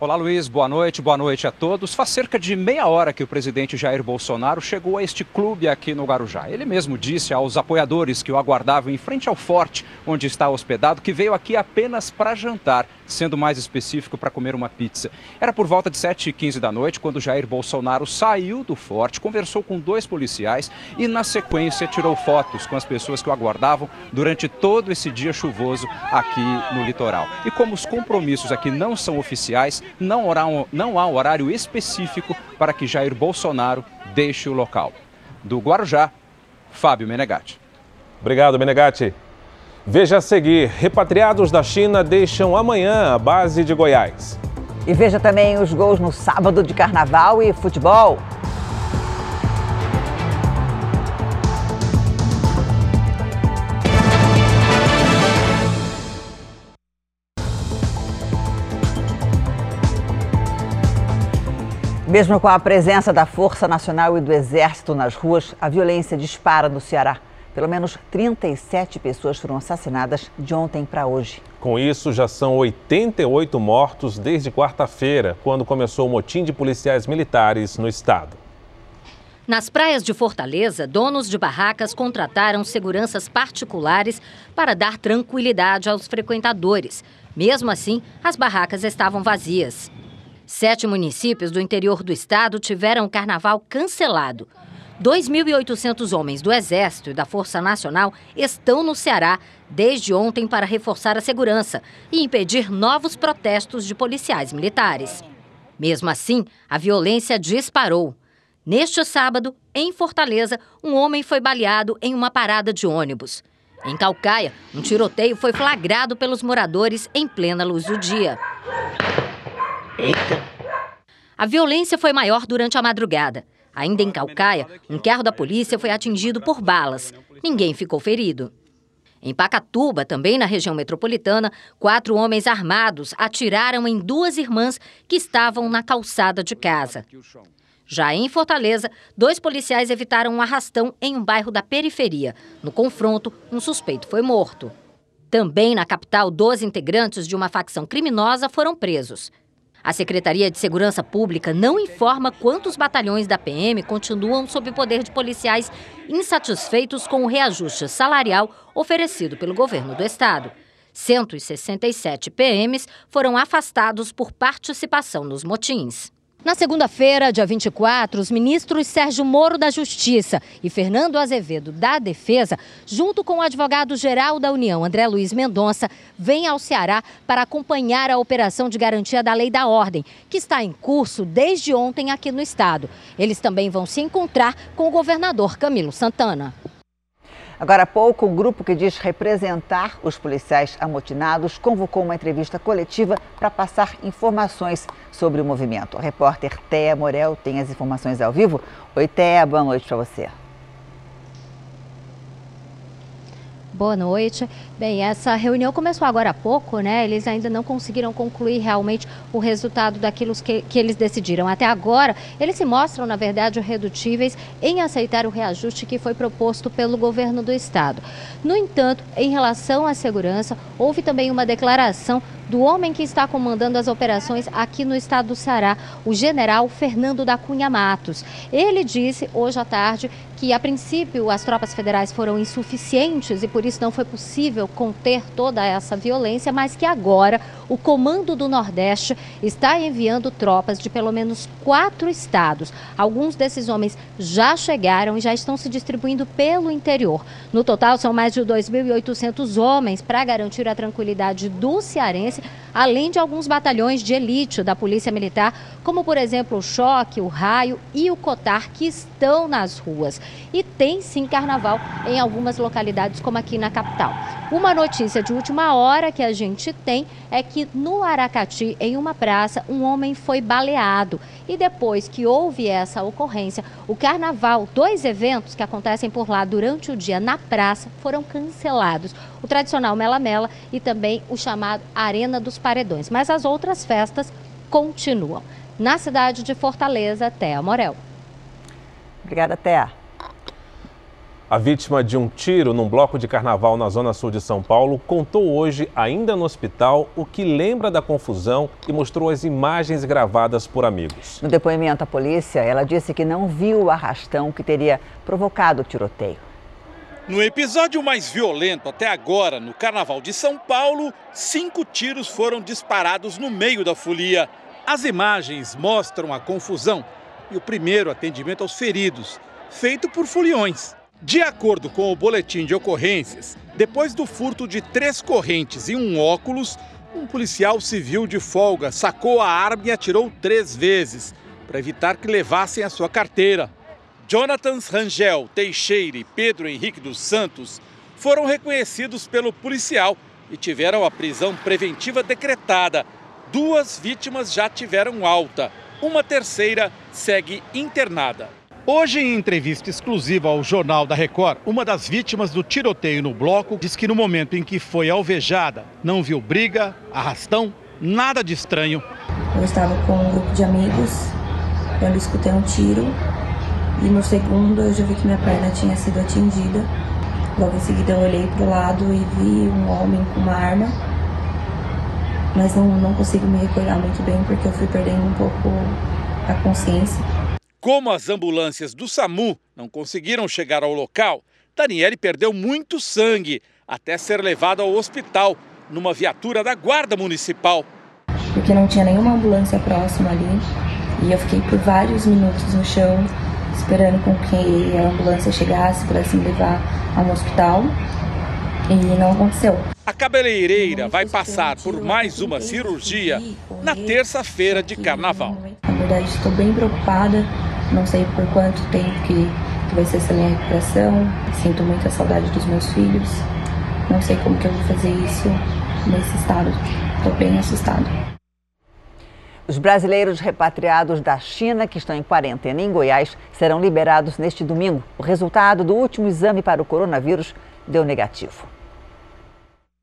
Olá, Luiz. Boa noite. Boa noite a todos. Faz cerca de meia hora que o presidente Jair Bolsonaro chegou a este clube aqui no Guarujá. Ele mesmo disse aos apoiadores que o aguardavam em frente ao forte onde está hospedado que veio aqui apenas para jantar, sendo mais específico, para comer uma pizza. Era por volta de 7h15 da noite quando Jair Bolsonaro saiu do forte, conversou com dois policiais e, na sequência, tirou fotos com as pessoas que o aguardavam durante todo esse dia chuvoso aqui no litoral. E como os compromissos aqui não são oficiais, não, não há um horário específico para que Jair Bolsonaro deixe o local. Do Guarujá, Fábio Menegatti. Obrigado, Menegatti. Veja a seguir: repatriados da China deixam amanhã a base de Goiás. E veja também os gols no sábado de carnaval e futebol. Mesmo com a presença da Força Nacional e do Exército nas ruas, a violência dispara no Ceará. Pelo menos 37 pessoas foram assassinadas de ontem para hoje. Com isso, já são 88 mortos desde quarta-feira, quando começou o motim de policiais militares no estado. Nas praias de Fortaleza, donos de barracas contrataram seguranças particulares para dar tranquilidade aos frequentadores. Mesmo assim, as barracas estavam vazias. Sete municípios do interior do estado tiveram o carnaval cancelado. 2.800 homens do Exército e da Força Nacional estão no Ceará desde ontem para reforçar a segurança e impedir novos protestos de policiais militares. Mesmo assim, a violência disparou. Neste sábado, em Fortaleza, um homem foi baleado em uma parada de ônibus. Em Calcaia, um tiroteio foi flagrado pelos moradores em plena luz do dia. Eita! A violência foi maior durante a madrugada. Ainda em Calcaia, um carro da polícia foi atingido por balas. Ninguém ficou ferido. Em Pacatuba, também na região metropolitana, quatro homens armados atiraram em duas irmãs que estavam na calçada de casa. Já em Fortaleza, dois policiais evitaram um arrastão em um bairro da periferia. No confronto, um suspeito foi morto. Também na capital, 12 integrantes de uma facção criminosa foram presos. A Secretaria de Segurança Pública não informa quantos batalhões da PM continuam sob poder de policiais insatisfeitos com o reajuste salarial oferecido pelo governo do estado. 167 PMs foram afastados por participação nos motins. Na segunda-feira, dia 24, os ministros Sérgio Moro da Justiça e Fernando Azevedo da Defesa, junto com o advogado-geral da União, André Luiz Mendonça, vêm ao Ceará para acompanhar a operação de garantia da lei da ordem, que está em curso desde ontem aqui no estado. Eles também vão se encontrar com o governador Camilo Santana. Agora há pouco, o grupo que diz representar os policiais amotinados convocou uma entrevista coletiva para passar informações sobre o movimento. A repórter Téa Morel tem as informações ao vivo. Oi, Téa, boa noite para você. Boa noite. Bem, essa reunião começou agora há pouco, né? Eles ainda não conseguiram concluir realmente o resultado daquilo que, que eles decidiram. Até agora, eles se mostram, na verdade, redutíveis em aceitar o reajuste que foi proposto pelo governo do estado. No entanto, em relação à segurança, houve também uma declaração do homem que está comandando as operações aqui no estado do Ceará, o general Fernando da Cunha Matos. Ele disse hoje à tarde que, a princípio, as tropas federais foram insuficientes e por isso não foi possível conter toda essa violência, mas que agora o Comando do Nordeste está enviando tropas de pelo menos quatro estados. Alguns desses homens já chegaram e já estão se distribuindo pelo interior. No total, são mais de 2.800 homens para garantir a tranquilidade do cearense, além de alguns batalhões de elite da Polícia Militar, como, por exemplo, o Choque, o Raio e o Cotar, que estão nas ruas. E tem sim carnaval em algumas localidades, como aqui na capital. Uma notícia de última hora que a gente tem é que no Aracati, em uma praça, um homem foi baleado. E depois que houve essa ocorrência, o carnaval, dois eventos que acontecem por lá durante o dia na praça, foram cancelados. O tradicional Mela Mela e também o chamado Arena dos Paredões. Mas as outras festas continuam. Na cidade de Fortaleza, Téa Morel. Obrigada, Téa. A vítima de um tiro num bloco de carnaval na zona sul de São Paulo contou hoje, ainda no hospital, o que lembra da confusão e mostrou as imagens gravadas por amigos. No depoimento à polícia, ela disse que não viu o arrastão que teria provocado o tiroteio. No episódio mais violento até agora, no Carnaval de São Paulo, cinco tiros foram disparados no meio da folia. As imagens mostram a confusão e o primeiro atendimento aos feridos, feito por foliões. De acordo com o boletim de ocorrências, depois do furto de três correntes e um óculos, um policial civil de folga sacou a arma e atirou três vezes, para evitar que levassem a sua carteira. Jonathan Rangel Teixeira e Pedro Henrique dos Santos foram reconhecidos pelo policial e tiveram a prisão preventiva decretada. Duas vítimas já tiveram alta, uma terceira segue internada. Hoje, em entrevista exclusiva ao Jornal da Record, uma das vítimas do tiroteio no bloco diz que no momento em que foi alvejada, não viu briga, arrastão, nada de estranho. Eu estava com um grupo de amigos quando escutei um tiro e no segundo eu já vi que minha perna tinha sido atingida. Logo em seguida eu olhei para o lado e vi um homem com uma arma, mas não, não consigo me recordar muito bem porque eu fui perdendo um pouco a consciência. Como as ambulâncias do SAMU não conseguiram chegar ao local, Daniele perdeu muito sangue até ser levada ao hospital numa viatura da Guarda Municipal. Porque não tinha nenhuma ambulância próxima ali e eu fiquei por vários minutos no chão esperando com que a ambulância chegasse para me levar ao hospital e não aconteceu. A cabeleireira vai passar por mais uma cirurgia na terça-feira de carnaval. Na verdade, estou bem preocupada Não sei por quanto tempo que, que vai ser essa minha recuperação. Sinto muita saudade dos meus filhos. Não sei como que eu vou fazer isso nesse estado. Estou bem assustado. Os brasileiros repatriados da China que estão em quarentena em Goiás serão liberados neste domingo. O resultado do último exame para o coronavírus deu negativo.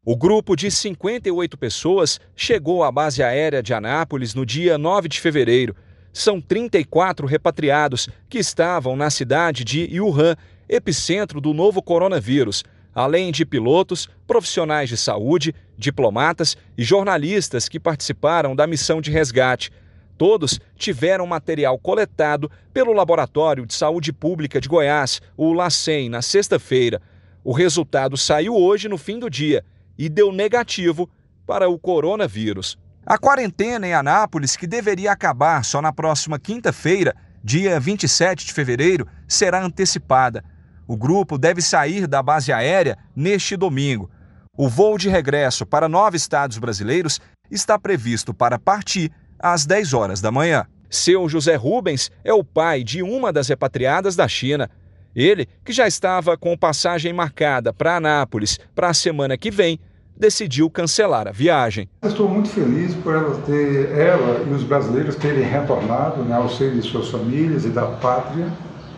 O grupo de 58 pessoas chegou à base aérea de Anápolis no dia 9 de fevereiro. São 34 repatriados que estavam na cidade de Wuhan, epicentro do novo coronavírus, além de pilotos, profissionais de saúde, diplomatas e jornalistas que participaram da missão de resgate. Todos tiveram material coletado pelo Laboratório de Saúde Pública de Goiás, o LACEN, na sexta-feira. O resultado saiu hoje no fim do dia e deu negativo para o coronavírus. A quarentena em Anápolis, que deveria acabar só na próxima quinta-feira, dia 27 de fevereiro, será antecipada. O grupo deve sair da base aérea neste domingo. O voo de regresso para nove estados brasileiros está previsto para partir às 10 horas da manhã. Seu José Rubens é o pai de uma das repatriadas da China. Ele, que já estava com passagem marcada para Anápolis para a semana que vem, decidiu cancelar a viagem. Estou muito feliz por ela, ter, ela e os brasileiros terem retornado né, ao seio de suas famílias e da pátria,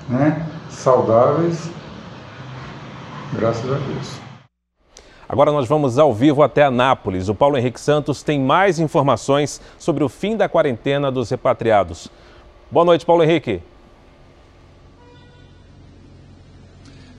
né, saudáveis, graças a Deus. Agora nós vamos ao vivo até Anápolis. O Paulo Henrique Santos tem mais informações sobre o fim da quarentena dos repatriados. Boa noite, Paulo Henrique.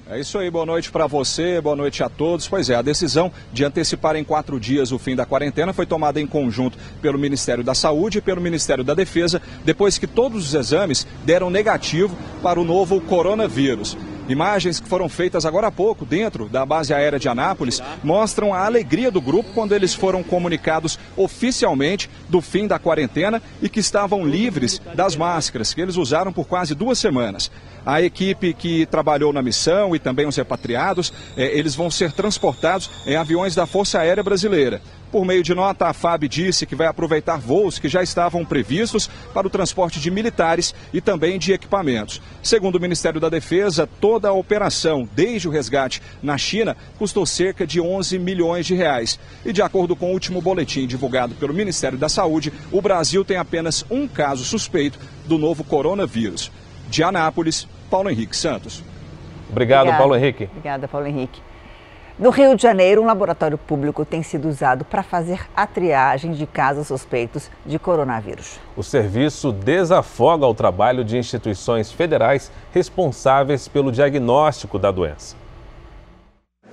É isso aí, boa noite para você, boa noite a todos. Pois é, a decisão de antecipar em quatro dias o fim da quarentena foi tomada em conjunto pelo Ministério da Saúde e pelo Ministério da Defesa, depois que todos os exames deram negativo para o novo coronavírus. Imagens que foram feitas agora há pouco dentro da base aérea de Anápolis mostram a alegria do grupo quando eles foram comunicados oficialmente do fim da quarentena e que estavam livres das máscaras que eles usaram por quase duas semanas. A equipe que trabalhou na missão e também os repatriados, eh, eles vão ser transportados em aviões da Força Aérea Brasileira. Por meio de nota, a FAB disse que vai aproveitar voos que já estavam previstos para o transporte de militares e também de equipamentos. Segundo o Ministério da Defesa, toda a operação, desde o resgate na China, custou cerca de 11 milhões de reais. E de acordo com o último boletim divulgado pelo Ministério da Saúde, o Brasil tem apenas um caso suspeito do novo coronavírus. De Anápolis, Paulo Henrique Santos. Obrigado, Obrigada. Paulo Henrique. Obrigada, Paulo Henrique. No Rio de Janeiro, um laboratório público tem sido usado para fazer a triagem de casos suspeitos de coronavírus. O serviço desafoga o trabalho de instituições federais responsáveis pelo diagnóstico da doença.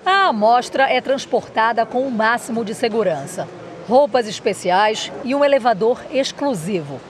A amostra é transportada com o máximo de segurança, roupas especiais e um elevador exclusivo.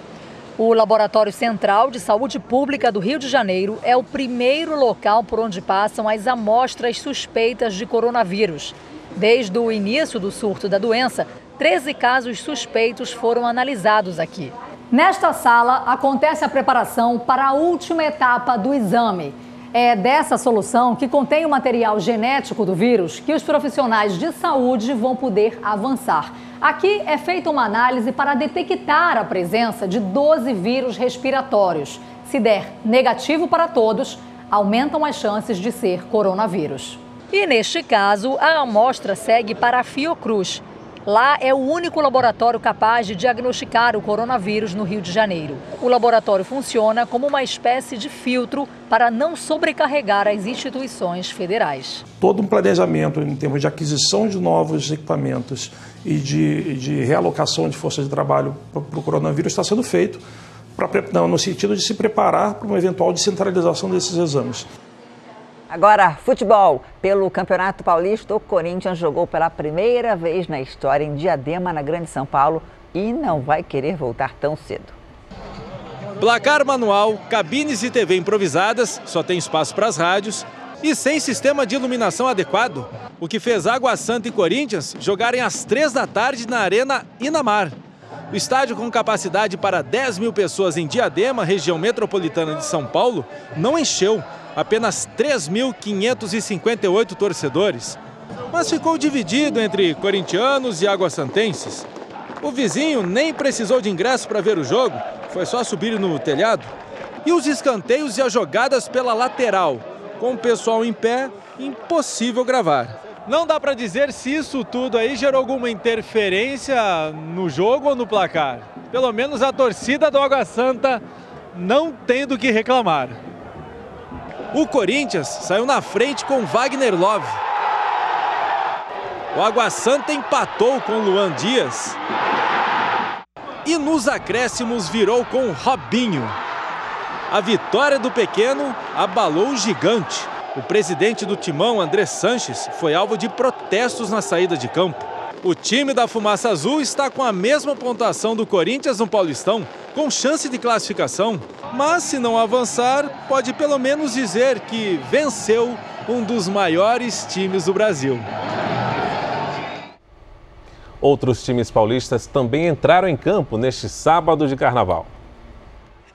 O Laboratório Central de Saúde Pública do Rio de Janeiro é o primeiro local por onde passam as amostras suspeitas de coronavírus. Desde o início do surto da doença, 13 casos suspeitos foram analisados aqui. Nesta sala acontece a preparação para a última etapa do exame. É dessa solução que contém o material genético do vírus que os profissionais de saúde vão poder avançar. Aqui é feita uma análise para detectar a presença de 12 vírus respiratórios. Se der negativo para todos, aumentam as chances de ser coronavírus. E neste caso, a amostra segue para a Fiocruz. Lá é o único laboratório capaz de diagnosticar o coronavírus no Rio de Janeiro. O laboratório funciona como uma espécie de filtro para não sobrecarregar as instituições federais. Todo um planejamento em termos de aquisição de novos equipamentos e de, de realocação de força de trabalho para o coronavírus está sendo feito pra, não, no sentido de se preparar para uma eventual descentralização desses exames. Agora, futebol. Pelo Campeonato Paulista, o Corinthians jogou pela primeira vez na história em Diadema, na Grande São Paulo, e não vai querer voltar tão cedo. Placar manual, cabines e TV improvisadas, só tem espaço para as rádios e sem sistema de iluminação adequado, o que fez Água Santa e Corinthians jogarem às três da tarde na Arena Inamar. O estádio com capacidade para 10 mil pessoas em Diadema, região metropolitana de São Paulo, não encheu, apenas 3.558 torcedores. Mas ficou dividido entre corintianos e aguassantenses. O vizinho nem precisou de ingresso para ver o jogo, foi só subir no telhado E os escanteios e as jogadas pela lateral. Com o pessoal em pé, impossível gravar. Não dá para dizer se isso tudo aí gerou alguma interferência no jogo ou no placar. Pelo menos a torcida do Água Santa não tem do que reclamar. O Corinthians saiu na frente com Wagner Love. O Água Santa empatou com Luan Dias. E nos acréscimos virou com Robinho. A vitória do pequeno abalou o gigante. O presidente do Timão, André Sanches, foi alvo de protestos na saída de campo. O time da Fumaça Azul está com a mesma pontuação do Corinthians no Paulistão, com chance de classificação. Mas se não avançar, pode pelo menos dizer que venceu um dos maiores times do Brasil. Outros times paulistas também entraram em campo neste sábado de carnaval.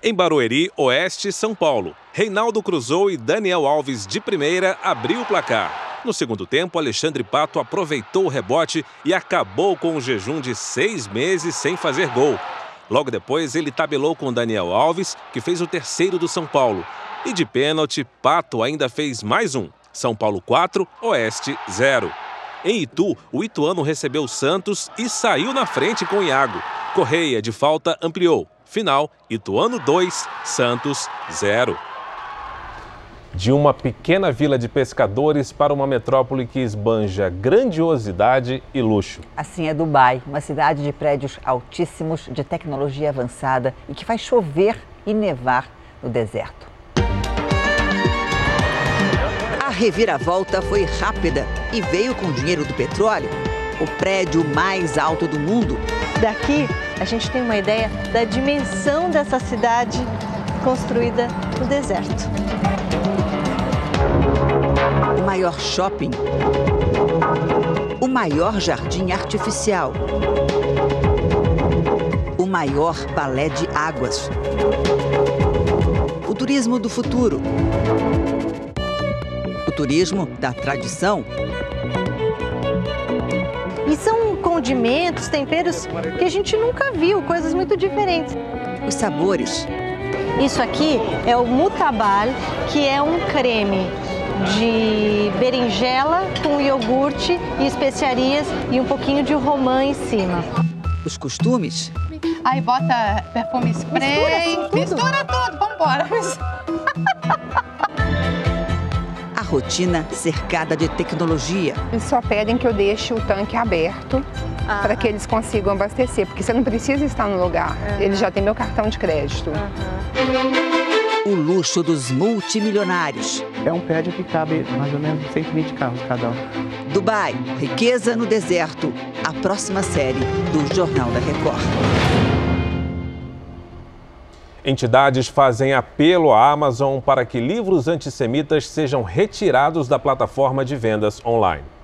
Em Barueri, Oeste, São Paulo, Reinaldo cruzou e Daniel Alves, de primeira, abriu o placar. No segundo tempo, Alexandre Pato aproveitou o rebote e acabou com um jejum de seis meses sem fazer gol. Logo depois, ele tabelou com Daniel Alves, que fez o terceiro do São Paulo. E de pênalti, Pato ainda fez mais um. São Paulo 4, Oeste 0. Em Itu, o Ituano recebeu o Santos e saiu na frente com Iago. Correia, de falta, ampliou. Final, Ituano 2, Santos 0. De uma pequena vila de pescadores para uma metrópole que esbanja grandiosidade e luxo. Assim é Dubai, uma cidade de prédios altíssimos, de tecnologia avançada e que faz chover e nevar no deserto. A reviravolta foi rápida e veio com o dinheiro do petróleo. O prédio mais alto do mundo. Daqui a gente tem uma ideia da dimensão dessa cidade construída no deserto. O maior shopping. O maior jardim artificial. O maior balé de águas. O turismo do futuro. O turismo da tradição. E são condimentos, temperos que a gente nunca viu, coisas muito diferentes. Os sabores. Isso aqui é o mutabal, que é um creme de berinjela com iogurte e especiarias e um pouquinho de romã em cima. Os costumes. Aí bota perfume spray, mistura, mistura tudo, vambora. A rotina cercada de tecnologia. Eles só pedem que eu deixe o tanque aberto ah. para que eles consigam abastecer, porque você não precisa estar no lugar. Uhum. Ele já tem meu cartão de crédito. Uhum o luxo dos multimilionários. É um prédio que cabe mais ou menos 120 carros cada um. Dubai, riqueza no deserto. A próxima série do Jornal da Record. Entidades fazem apelo à Amazon para que livros antissemitas sejam retirados da plataforma de vendas online.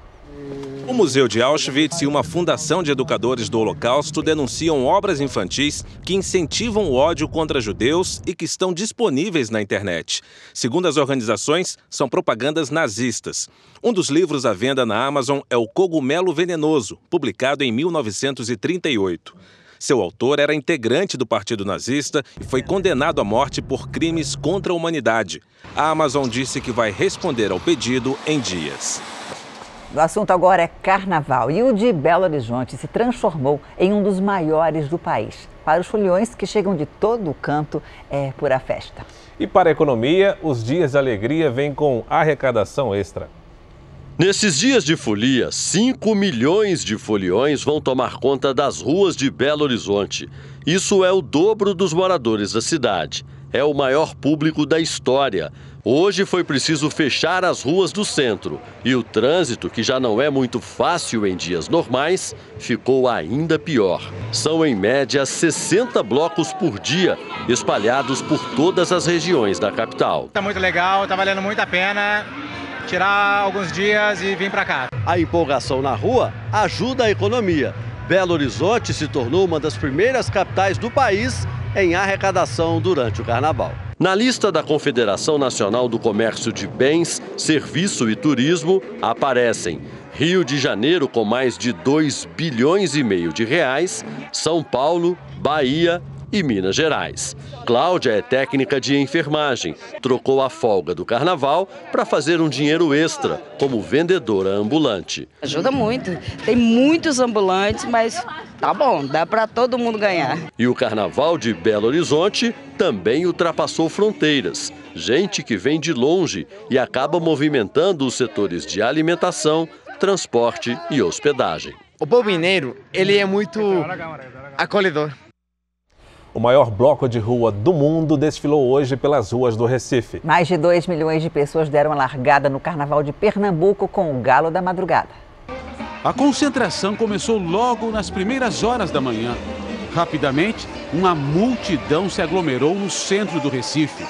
O Museu de Auschwitz e uma fundação de educadores do Holocausto denunciam obras infantis que incentivam o ódio contra judeus e que estão disponíveis na internet. Segundo as organizações, são propagandas nazistas. Um dos livros à venda na Amazon é O Cogumelo Venenoso, publicado em 1938. Seu autor era integrante do Partido Nazista e foi condenado à morte por crimes contra a humanidade. A Amazon disse que vai responder ao pedido em dias. O assunto agora é carnaval e o de Belo Horizonte se transformou em um dos maiores do país. Para os foliões que chegam de todo o canto, é pura festa. E para a economia, os dias de alegria vêm com arrecadação extra. Nesses dias de folia, 5 milhões de foliões vão tomar conta das ruas de Belo Horizonte. Isso é o dobro dos moradores da cidade. É o maior público da história. Hoje foi preciso fechar as ruas do centro e o trânsito, que já não é muito fácil em dias normais, ficou ainda pior. São em média 60 blocos por dia, espalhados por todas as regiões da capital. Está muito legal, está valendo muito a pena tirar alguns dias e vir para cá. A empolgação na rua ajuda a economia. Belo Horizonte se tornou uma das primeiras capitais do país em arrecadação durante o carnaval. Na lista da Confederação Nacional do Comércio de Bens, Serviço e Turismo aparecem Rio de Janeiro com mais de 2 bilhões e meio de reais, São Paulo, Bahia, e Minas Gerais. Cláudia é técnica de enfermagem. Trocou a folga do carnaval para fazer um dinheiro extra como vendedora ambulante. Ajuda muito. Tem muitos ambulantes, mas tá bom, dá para todo mundo ganhar. E o carnaval de Belo Horizonte também ultrapassou fronteiras. Gente que vem de longe e acaba movimentando os setores de alimentação, transporte e hospedagem. O povo mineiro, ele é muito acolhedor. O maior bloco de rua do mundo desfilou hoje pelas ruas do Recife. Mais de 2 milhões de pessoas deram a largada no Carnaval de Pernambuco com o Galo da Madrugada. A concentração começou logo nas primeiras horas da manhã. Rapidamente, uma multidão se aglomerou no centro do Recife.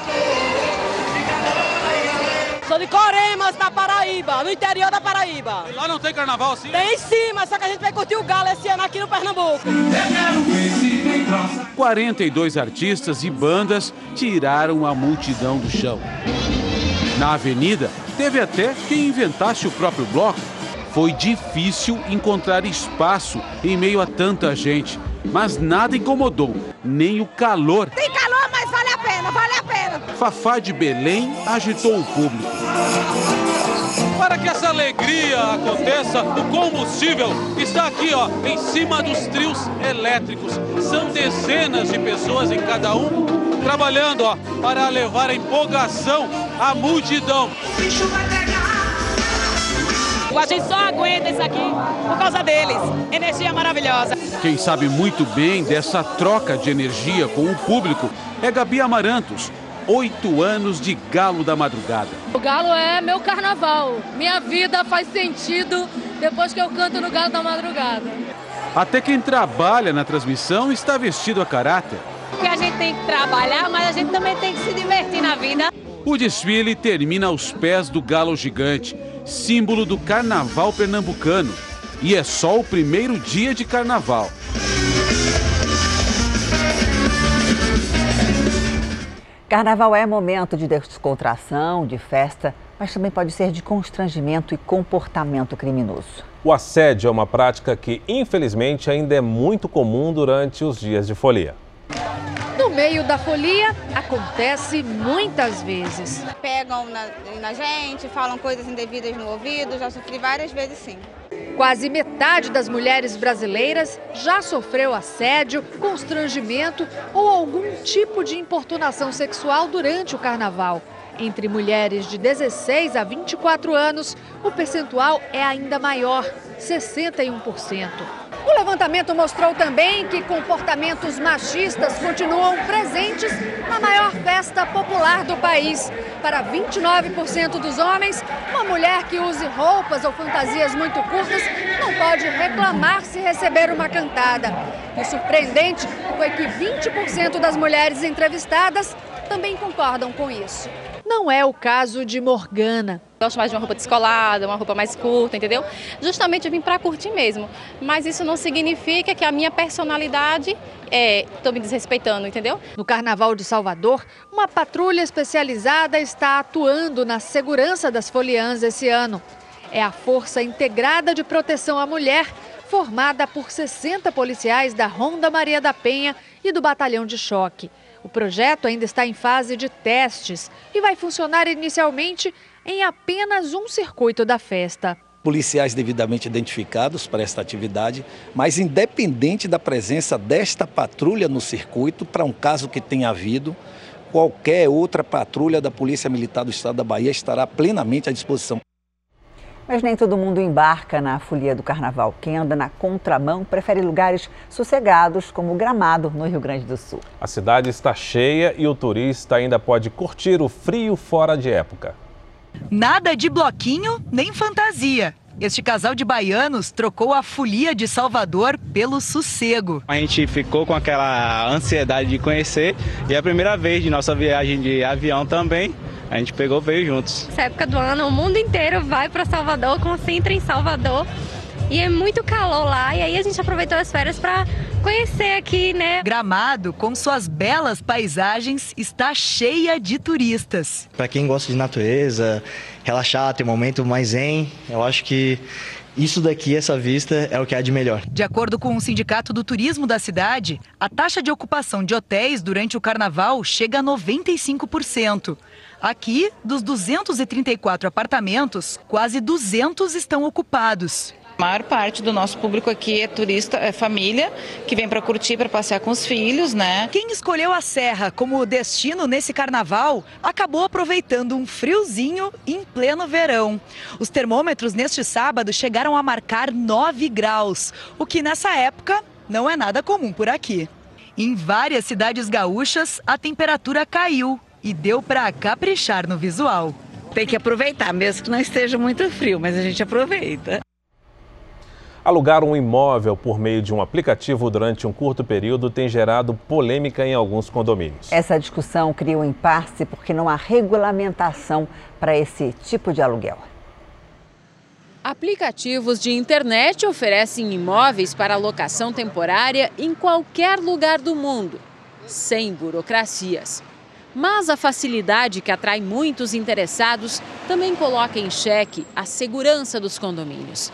Sou de Coremas, na Paraíba, no interior da Paraíba. E lá não tem carnaval assim? Tem sim, mas só que a gente vai curtir o galo esse ano aqui no Pernambuco. 42 artistas e bandas tiraram a multidão do chão. Na avenida, teve até quem inventasse o próprio bloco. Foi difícil encontrar espaço em meio a tanta gente, mas nada incomodou, nem o calor. Tem calor, mas vale a pena, vale a pena. Fafá de Belém agitou o público. Para que essa alegria aconteça, o combustível está aqui, ó, em cima dos trios elétricos. São dezenas de pessoas em cada um, trabalhando, ó, para levar a empolgação à multidão. A gente só aguenta isso aqui por causa deles. Energia maravilhosa. Quem sabe muito bem dessa troca de energia com o público é Gabi Amarantos, oito anos de Galo da Madrugada. O Galo é meu carnaval. Minha vida faz sentido depois que eu canto no Galo da Madrugada. Até quem trabalha na transmissão está vestido a caráter. Porque a gente tem que trabalhar, mas a gente também tem que se divertir na vida. O desfile termina aos pés do Galo Gigante, símbolo do carnaval pernambucano. E é só o primeiro dia de carnaval. Carnaval é momento de descontração, de festa, mas também pode ser de constrangimento e comportamento criminoso. O assédio é uma prática que, infelizmente, ainda é muito comum durante os dias de folia. No meio da folia, acontece muitas vezes. Pegam na, na gente, falam coisas indevidas no ouvido, já sofri várias vezes sim. Quase metade das mulheres brasileiras já sofreu assédio, constrangimento ou algum tipo de importunação sexual durante o carnaval. Entre mulheres de 16 a 24 anos, o percentual é ainda maior, 61%. O levantamento mostrou também que comportamentos machistas continuam presentes na maior festa popular do país. Para 29% dos homens, uma mulher que use roupas ou fantasias muito curtas não pode reclamar se receber uma cantada. O surpreendente foi que 20% das mulheres entrevistadas também concordam com isso. Não é o caso de Morgana. Gosto mais de uma roupa descolada, uma roupa mais curta, entendeu? Justamente eu vim para curtir mesmo. Mas isso não significa que a minha personalidade é. estou me desrespeitando, entendeu? No Carnaval de Salvador, uma patrulha especializada está atuando na segurança das foliãs esse ano. É a Força Integrada de Proteção à Mulher, formada por 60 policiais da Ronda Maria da Penha e do Batalhão de Choque. O projeto ainda está em fase de testes e vai funcionar inicialmente em apenas um circuito da festa. Policiais devidamente identificados para esta atividade, mas independente da presença desta patrulha no circuito, para um caso que tenha havido, qualquer outra patrulha da Polícia Militar do Estado da Bahia estará plenamente à disposição. Mas nem todo mundo embarca na folia do carnaval. Quem anda na contramão prefere lugares sossegados, como o Gramado, no Rio Grande do Sul. A cidade está cheia e o turista ainda pode curtir o frio fora de época. Nada de bloquinho nem fantasia. Este casal de baianos trocou a folia de Salvador pelo sossego. A gente ficou com aquela ansiedade de conhecer e é a primeira vez de nossa viagem de avião também. A gente pegou veio juntos. Essa época do ano, o mundo inteiro vai para Salvador, concentra em Salvador. E é muito calor lá, e aí a gente aproveitou as férias para conhecer aqui, né? Gramado, com suas belas paisagens, está cheia de turistas. Para quem gosta de natureza, relaxar, ter um momento mais zen, eu acho que isso daqui, essa vista, é o que há de melhor. De acordo com o Sindicato do Turismo da cidade, a taxa de ocupação de hotéis durante o carnaval chega a 95%. Aqui, dos 234 apartamentos, quase 200 estão ocupados. A maior parte do nosso público aqui é turista, é família, que vem para curtir, para passear com os filhos, né? Quem escolheu a Serra como destino nesse carnaval acabou aproveitando um friozinho em pleno verão. Os termômetros neste sábado chegaram a marcar 9 graus, o que nessa época não é nada comum por aqui. Em várias cidades gaúchas, a temperatura caiu e deu para caprichar no visual. Tem que aproveitar, mesmo que não esteja muito frio, mas a gente aproveita. Alugar um imóvel por meio de um aplicativo durante um curto período tem gerado polêmica em alguns condomínios. Essa discussão cria um impasse porque não há regulamentação para esse tipo de aluguel. Aplicativos de internet oferecem imóveis para locação temporária em qualquer lugar do mundo, sem burocracias. Mas a facilidade que atrai muitos interessados também coloca em xeque a segurança dos condomínios.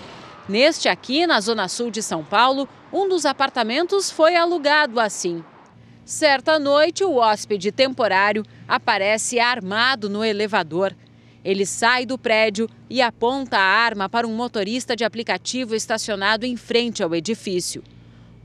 Neste aqui, na zona sul de São Paulo, um dos apartamentos foi alugado assim. Certa noite, o hóspede temporário aparece armado no elevador. Ele sai do prédio e aponta a arma para um motorista de aplicativo estacionado em frente ao edifício.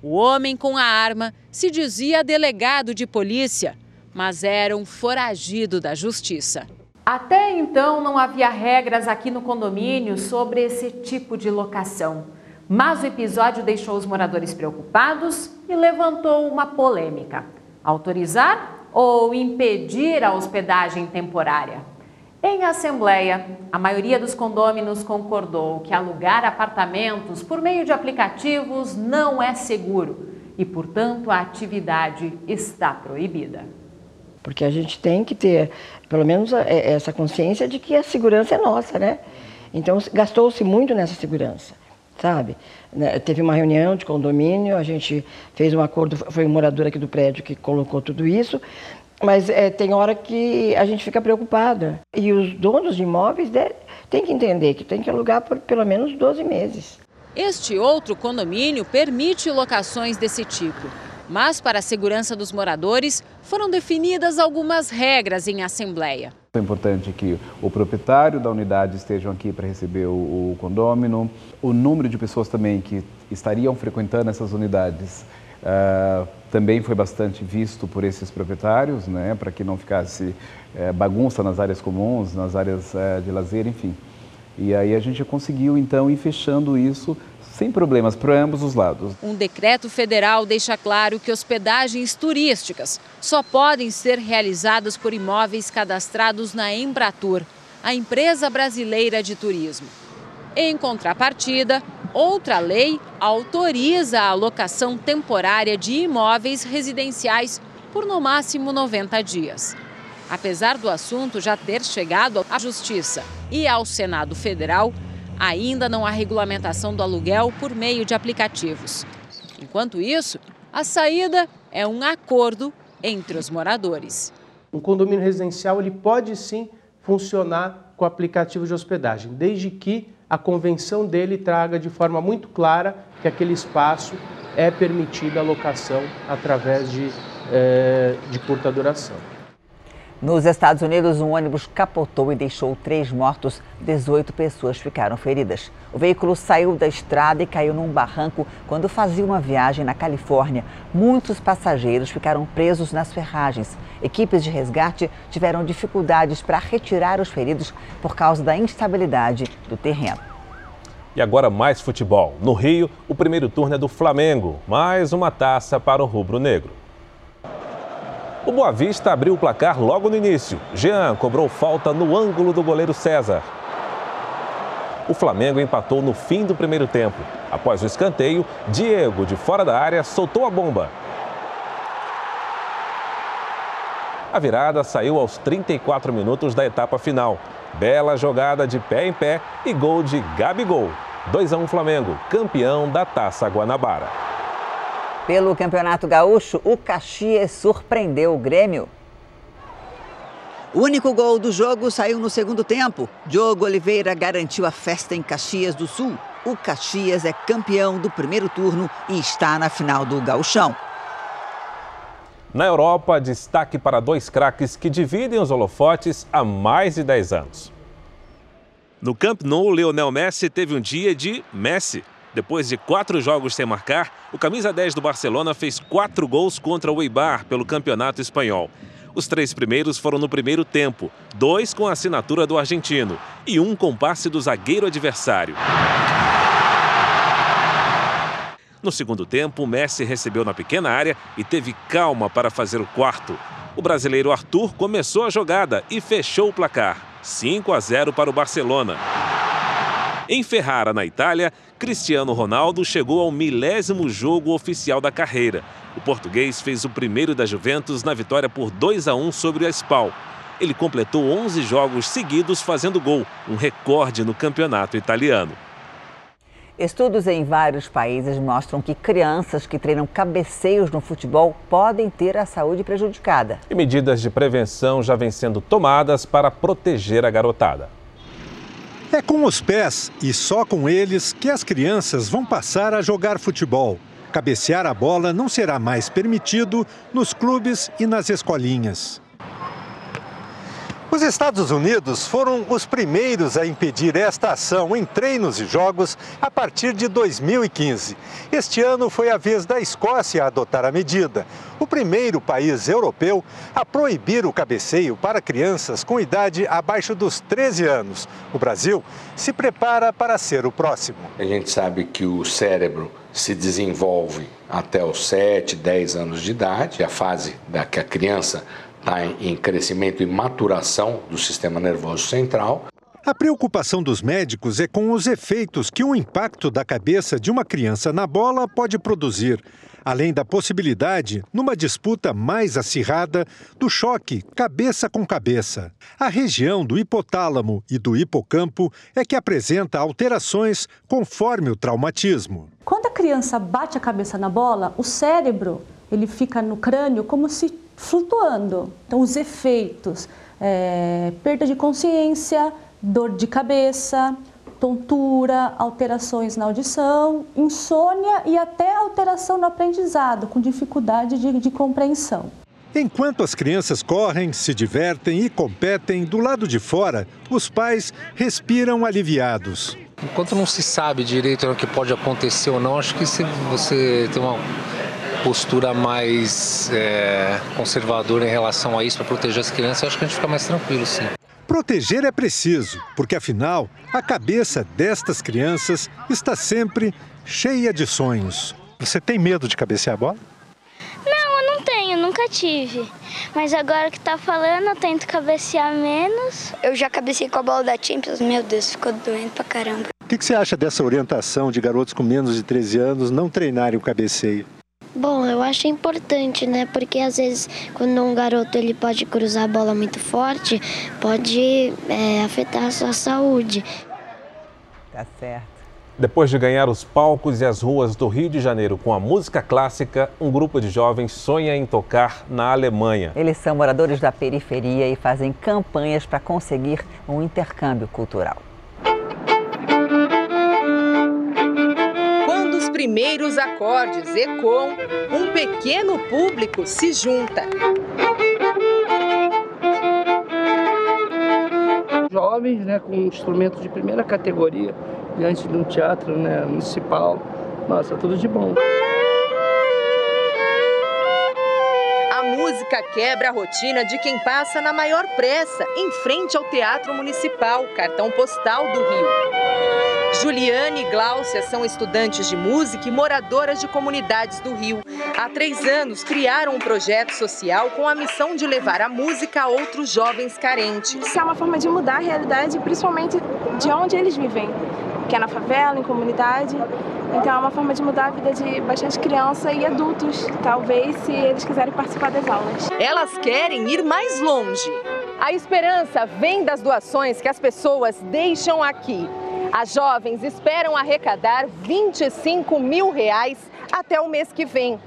O homem com a arma se dizia delegado de polícia, mas era um foragido da justiça. Até então não havia regras aqui no condomínio sobre esse tipo de locação. Mas o episódio deixou os moradores preocupados e levantou uma polêmica: autorizar ou impedir a hospedagem temporária? Em assembleia, a maioria dos condôminos concordou que alugar apartamentos por meio de aplicativos não é seguro e, portanto, a atividade está proibida. Porque a gente tem que ter, pelo menos, é, essa consciência de que a segurança é nossa, né? Então, gastou-se muito nessa segurança, sabe? Né, teve uma reunião de condomínio, a gente fez um acordo, foi um morador aqui do prédio que colocou tudo isso, mas é, tem hora que a gente fica preocupada. E os donos de imóveis têm que entender que tem que alugar por pelo menos 12 meses. Este outro condomínio permite locações desse tipo. Mas, para a segurança dos moradores, foram definidas algumas regras em assembleia. É importante que o proprietário da unidade esteja aqui para receber o, o condômino, o número de pessoas também que estariam frequentando essas unidades uh, também foi bastante visto por esses proprietários, né, para que não ficasse uh, bagunça nas áreas comuns, nas áreas uh, de lazer, enfim. E aí a gente conseguiu então ir fechando isso sem problemas para ambos os lados. Um decreto federal deixa claro que hospedagens turísticas só podem ser realizadas por imóveis cadastrados na Embratur, a empresa brasileira de turismo. Em contrapartida, outra lei autoriza a alocação temporária de imóveis residenciais por no máximo 90 dias. Apesar do assunto já ter chegado à Justiça e ao Senado Federal, ainda não há regulamentação do aluguel por meio de aplicativos. Enquanto isso, a saída é um acordo entre os moradores. Um condomínio residencial ele pode sim funcionar com aplicativo de hospedagem, desde que a convenção dele traga de forma muito clara que aquele espaço é permitida a locação através de, é, de curta duração. Nos Estados Unidos, um ônibus capotou e deixou três mortos, 18 pessoas ficaram feridas. O veículo saiu da estrada e caiu num barranco quando fazia uma viagem na Califórnia. Muitos passageiros ficaram presos nas ferragens. Equipes de resgate tiveram dificuldades para retirar os feridos por causa da instabilidade do terreno. E agora mais futebol. No Rio, o primeiro turno é do Flamengo. Mais uma taça para o rubro-negro. O Boa Vista abriu o placar logo no início. Jean cobrou falta no ângulo do goleiro César. O Flamengo empatou no fim do primeiro tempo. Após o escanteio, Diego, de fora da área, soltou a bomba. A virada saiu aos 34 minutos da etapa final. Bela jogada de pé em pé e gol de Gabigol. 2 a 1 Flamengo, campeão da Taça Guanabara. Pelo Campeonato Gaúcho, o Caxias surpreendeu o Grêmio. O único gol do jogo saiu no segundo tempo. Diogo Oliveira garantiu a festa em Caxias do Sul. o Caxias é campeão do primeiro turno e está na final do Gauchão. Na Europa, destaque para dois craques que dividem os holofotes há mais de 10 anos. No Camp Nou, Lionel Messi teve um dia de Messi. Depois de quatro jogos sem marcar, o camisa 10 do Barcelona fez quatro gols contra o Eibar pelo Campeonato Espanhol. Os três primeiros foram no primeiro tempo, dois com a assinatura do argentino e um com passe do zagueiro adversário. No segundo tempo, Messi recebeu na pequena área e teve calma para fazer o quarto. O brasileiro Arthur começou a jogada e fechou o placar. 5 a 0 para o Barcelona. Em Ferrara, na Itália, Cristiano Ronaldo chegou ao milésimo jogo oficial da carreira. O português fez o primeiro da Juventus na vitória por 2 a 1 sobre a Spal. Ele completou 11 jogos seguidos fazendo gol, um recorde no campeonato italiano. Estudos em vários países mostram que crianças que treinam cabeceios no futebol podem ter a saúde prejudicada. E medidas de prevenção já vêm sendo tomadas para proteger a garotada. É com os pés e só com eles que as crianças vão passar a jogar futebol. Cabecear a bola não será mais permitido nos clubes e nas escolinhas. Os Estados Unidos foram os primeiros a impedir esta ação em treinos e jogos a partir de 2015. Este ano foi a vez da Escócia adotar a medida, o primeiro país europeu a proibir o cabeceio para crianças com idade abaixo dos 13 anos. O Brasil se prepara para ser o próximo. A gente sabe que o cérebro se desenvolve até os 7, 10 anos de idade, a fase da que a criança está em crescimento e maturação do sistema nervoso central. A preocupação dos médicos é com os efeitos que o impacto da cabeça de uma criança na bola pode produzir, além da possibilidade, numa disputa mais acirrada, do choque cabeça com cabeça. A região do hipotálamo e do hipocampo é que apresenta alterações conforme o traumatismo. Quando a criança bate a cabeça na bola, o cérebro ele fica no crânio como se flutuando. Então, os efeitos, é, perda de consciência, dor de cabeça, tontura, alterações na audição, insônia e até alteração no aprendizado, com dificuldade de, de compreensão. Enquanto as crianças correm, se divertem e competem, do lado de fora, os pais respiram aliviados. Enquanto não se sabe direito o que pode acontecer ou não, acho que se você tem uma postura mais é, conservadora em relação a isso para proteger as crianças, acho que a gente fica mais tranquilo, sim. Proteger é preciso, porque afinal, a cabeça destas crianças está sempre cheia de sonhos. Você tem medo de cabecear a bola? Não, eu não tenho, nunca tive. Mas agora que tá falando, eu tento cabecear menos. Eu já cabecei com a bola da Champions, meu Deus, ficou doendo pra caramba. O que, que você acha dessa orientação de garotos com menos de 13 anos não treinarem o cabeceio? Bom, eu acho importante, né? Porque às vezes quando um garoto ele pode cruzar a bola muito forte, pode é, afetar a sua saúde. Tá certo. Depois de ganhar os palcos e as ruas do Rio de Janeiro com a música clássica, um grupo de jovens sonha em tocar na Alemanha. Eles são moradores da periferia e fazem campanhas para conseguir um intercâmbio cultural. Primeiros acordes ecoam, um pequeno público se junta. Jovens, né, com instrumentos de primeira categoria, diante de um teatro né, municipal. Nossa, tudo de bom. A música quebra a rotina de quem passa na maior pressa, em frente ao Teatro Municipal, cartão postal do Rio. Juliane e Gláucia são estudantes de música e moradoras de comunidades do Rio. Há três anos criaram um projeto social com a missão de levar a música a outros jovens carentes. Isso é uma forma de mudar a realidade, principalmente de onde eles vivem, que é na favela, em comunidade. Então é uma forma de mudar a vida de bastante criança e adultos, talvez se eles quiserem participar das aulas. Elas querem ir mais longe. A esperança vem das doações que as pessoas deixam aqui. As jovens esperam arrecadar 25 mil reais até o mês que vem.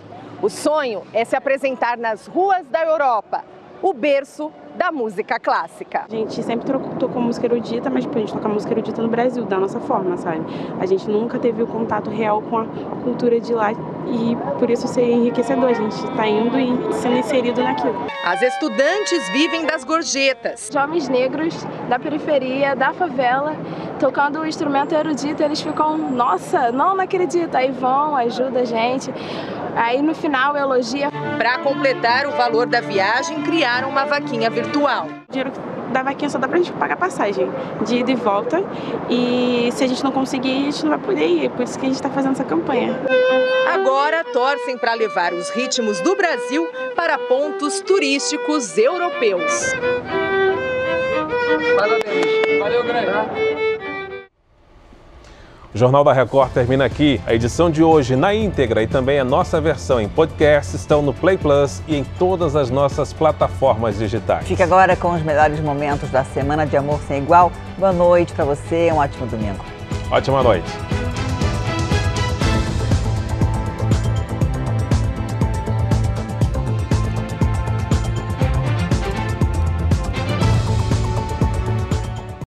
O sonho é se apresentar nas ruas da Europa, o berço da música clássica. A gente sempre tocou música erudita, mas tipo, a gente toca música erudita no Brasil, da nossa forma, sabe? A gente nunca teve o contato real com a cultura de lá e por isso ser enriquecedor. A gente está indo e sendo inserido naquilo. As estudantes vivem das gorjetas. Jovens negros da periferia, da favela, tocando o instrumento erudito, eles ficam, nossa, não, não acredito. Aí vão, ajuda a gente. Aí no final elogia. Para completar o valor da viagem, criaram uma vaquinha virtual. O dinheiro da vaquinha só dá pra gente pagar passagem de ida e volta. E se a gente não conseguir, a gente não vai poder ir. Por isso que a gente está fazendo essa campanha. Agora torcem para levar os ritmos do Brasil para pontos turísticos europeus. Parabéns. Valeu, grande. O Jornal da Record termina aqui. A edição de hoje na íntegra e também a nossa versão em podcast estão no Play Plus e em todas as nossas plataformas digitais. Fica agora com os melhores momentos da Semana de Amor Sem Igual. Boa noite para você, um ótimo domingo. Ótima noite.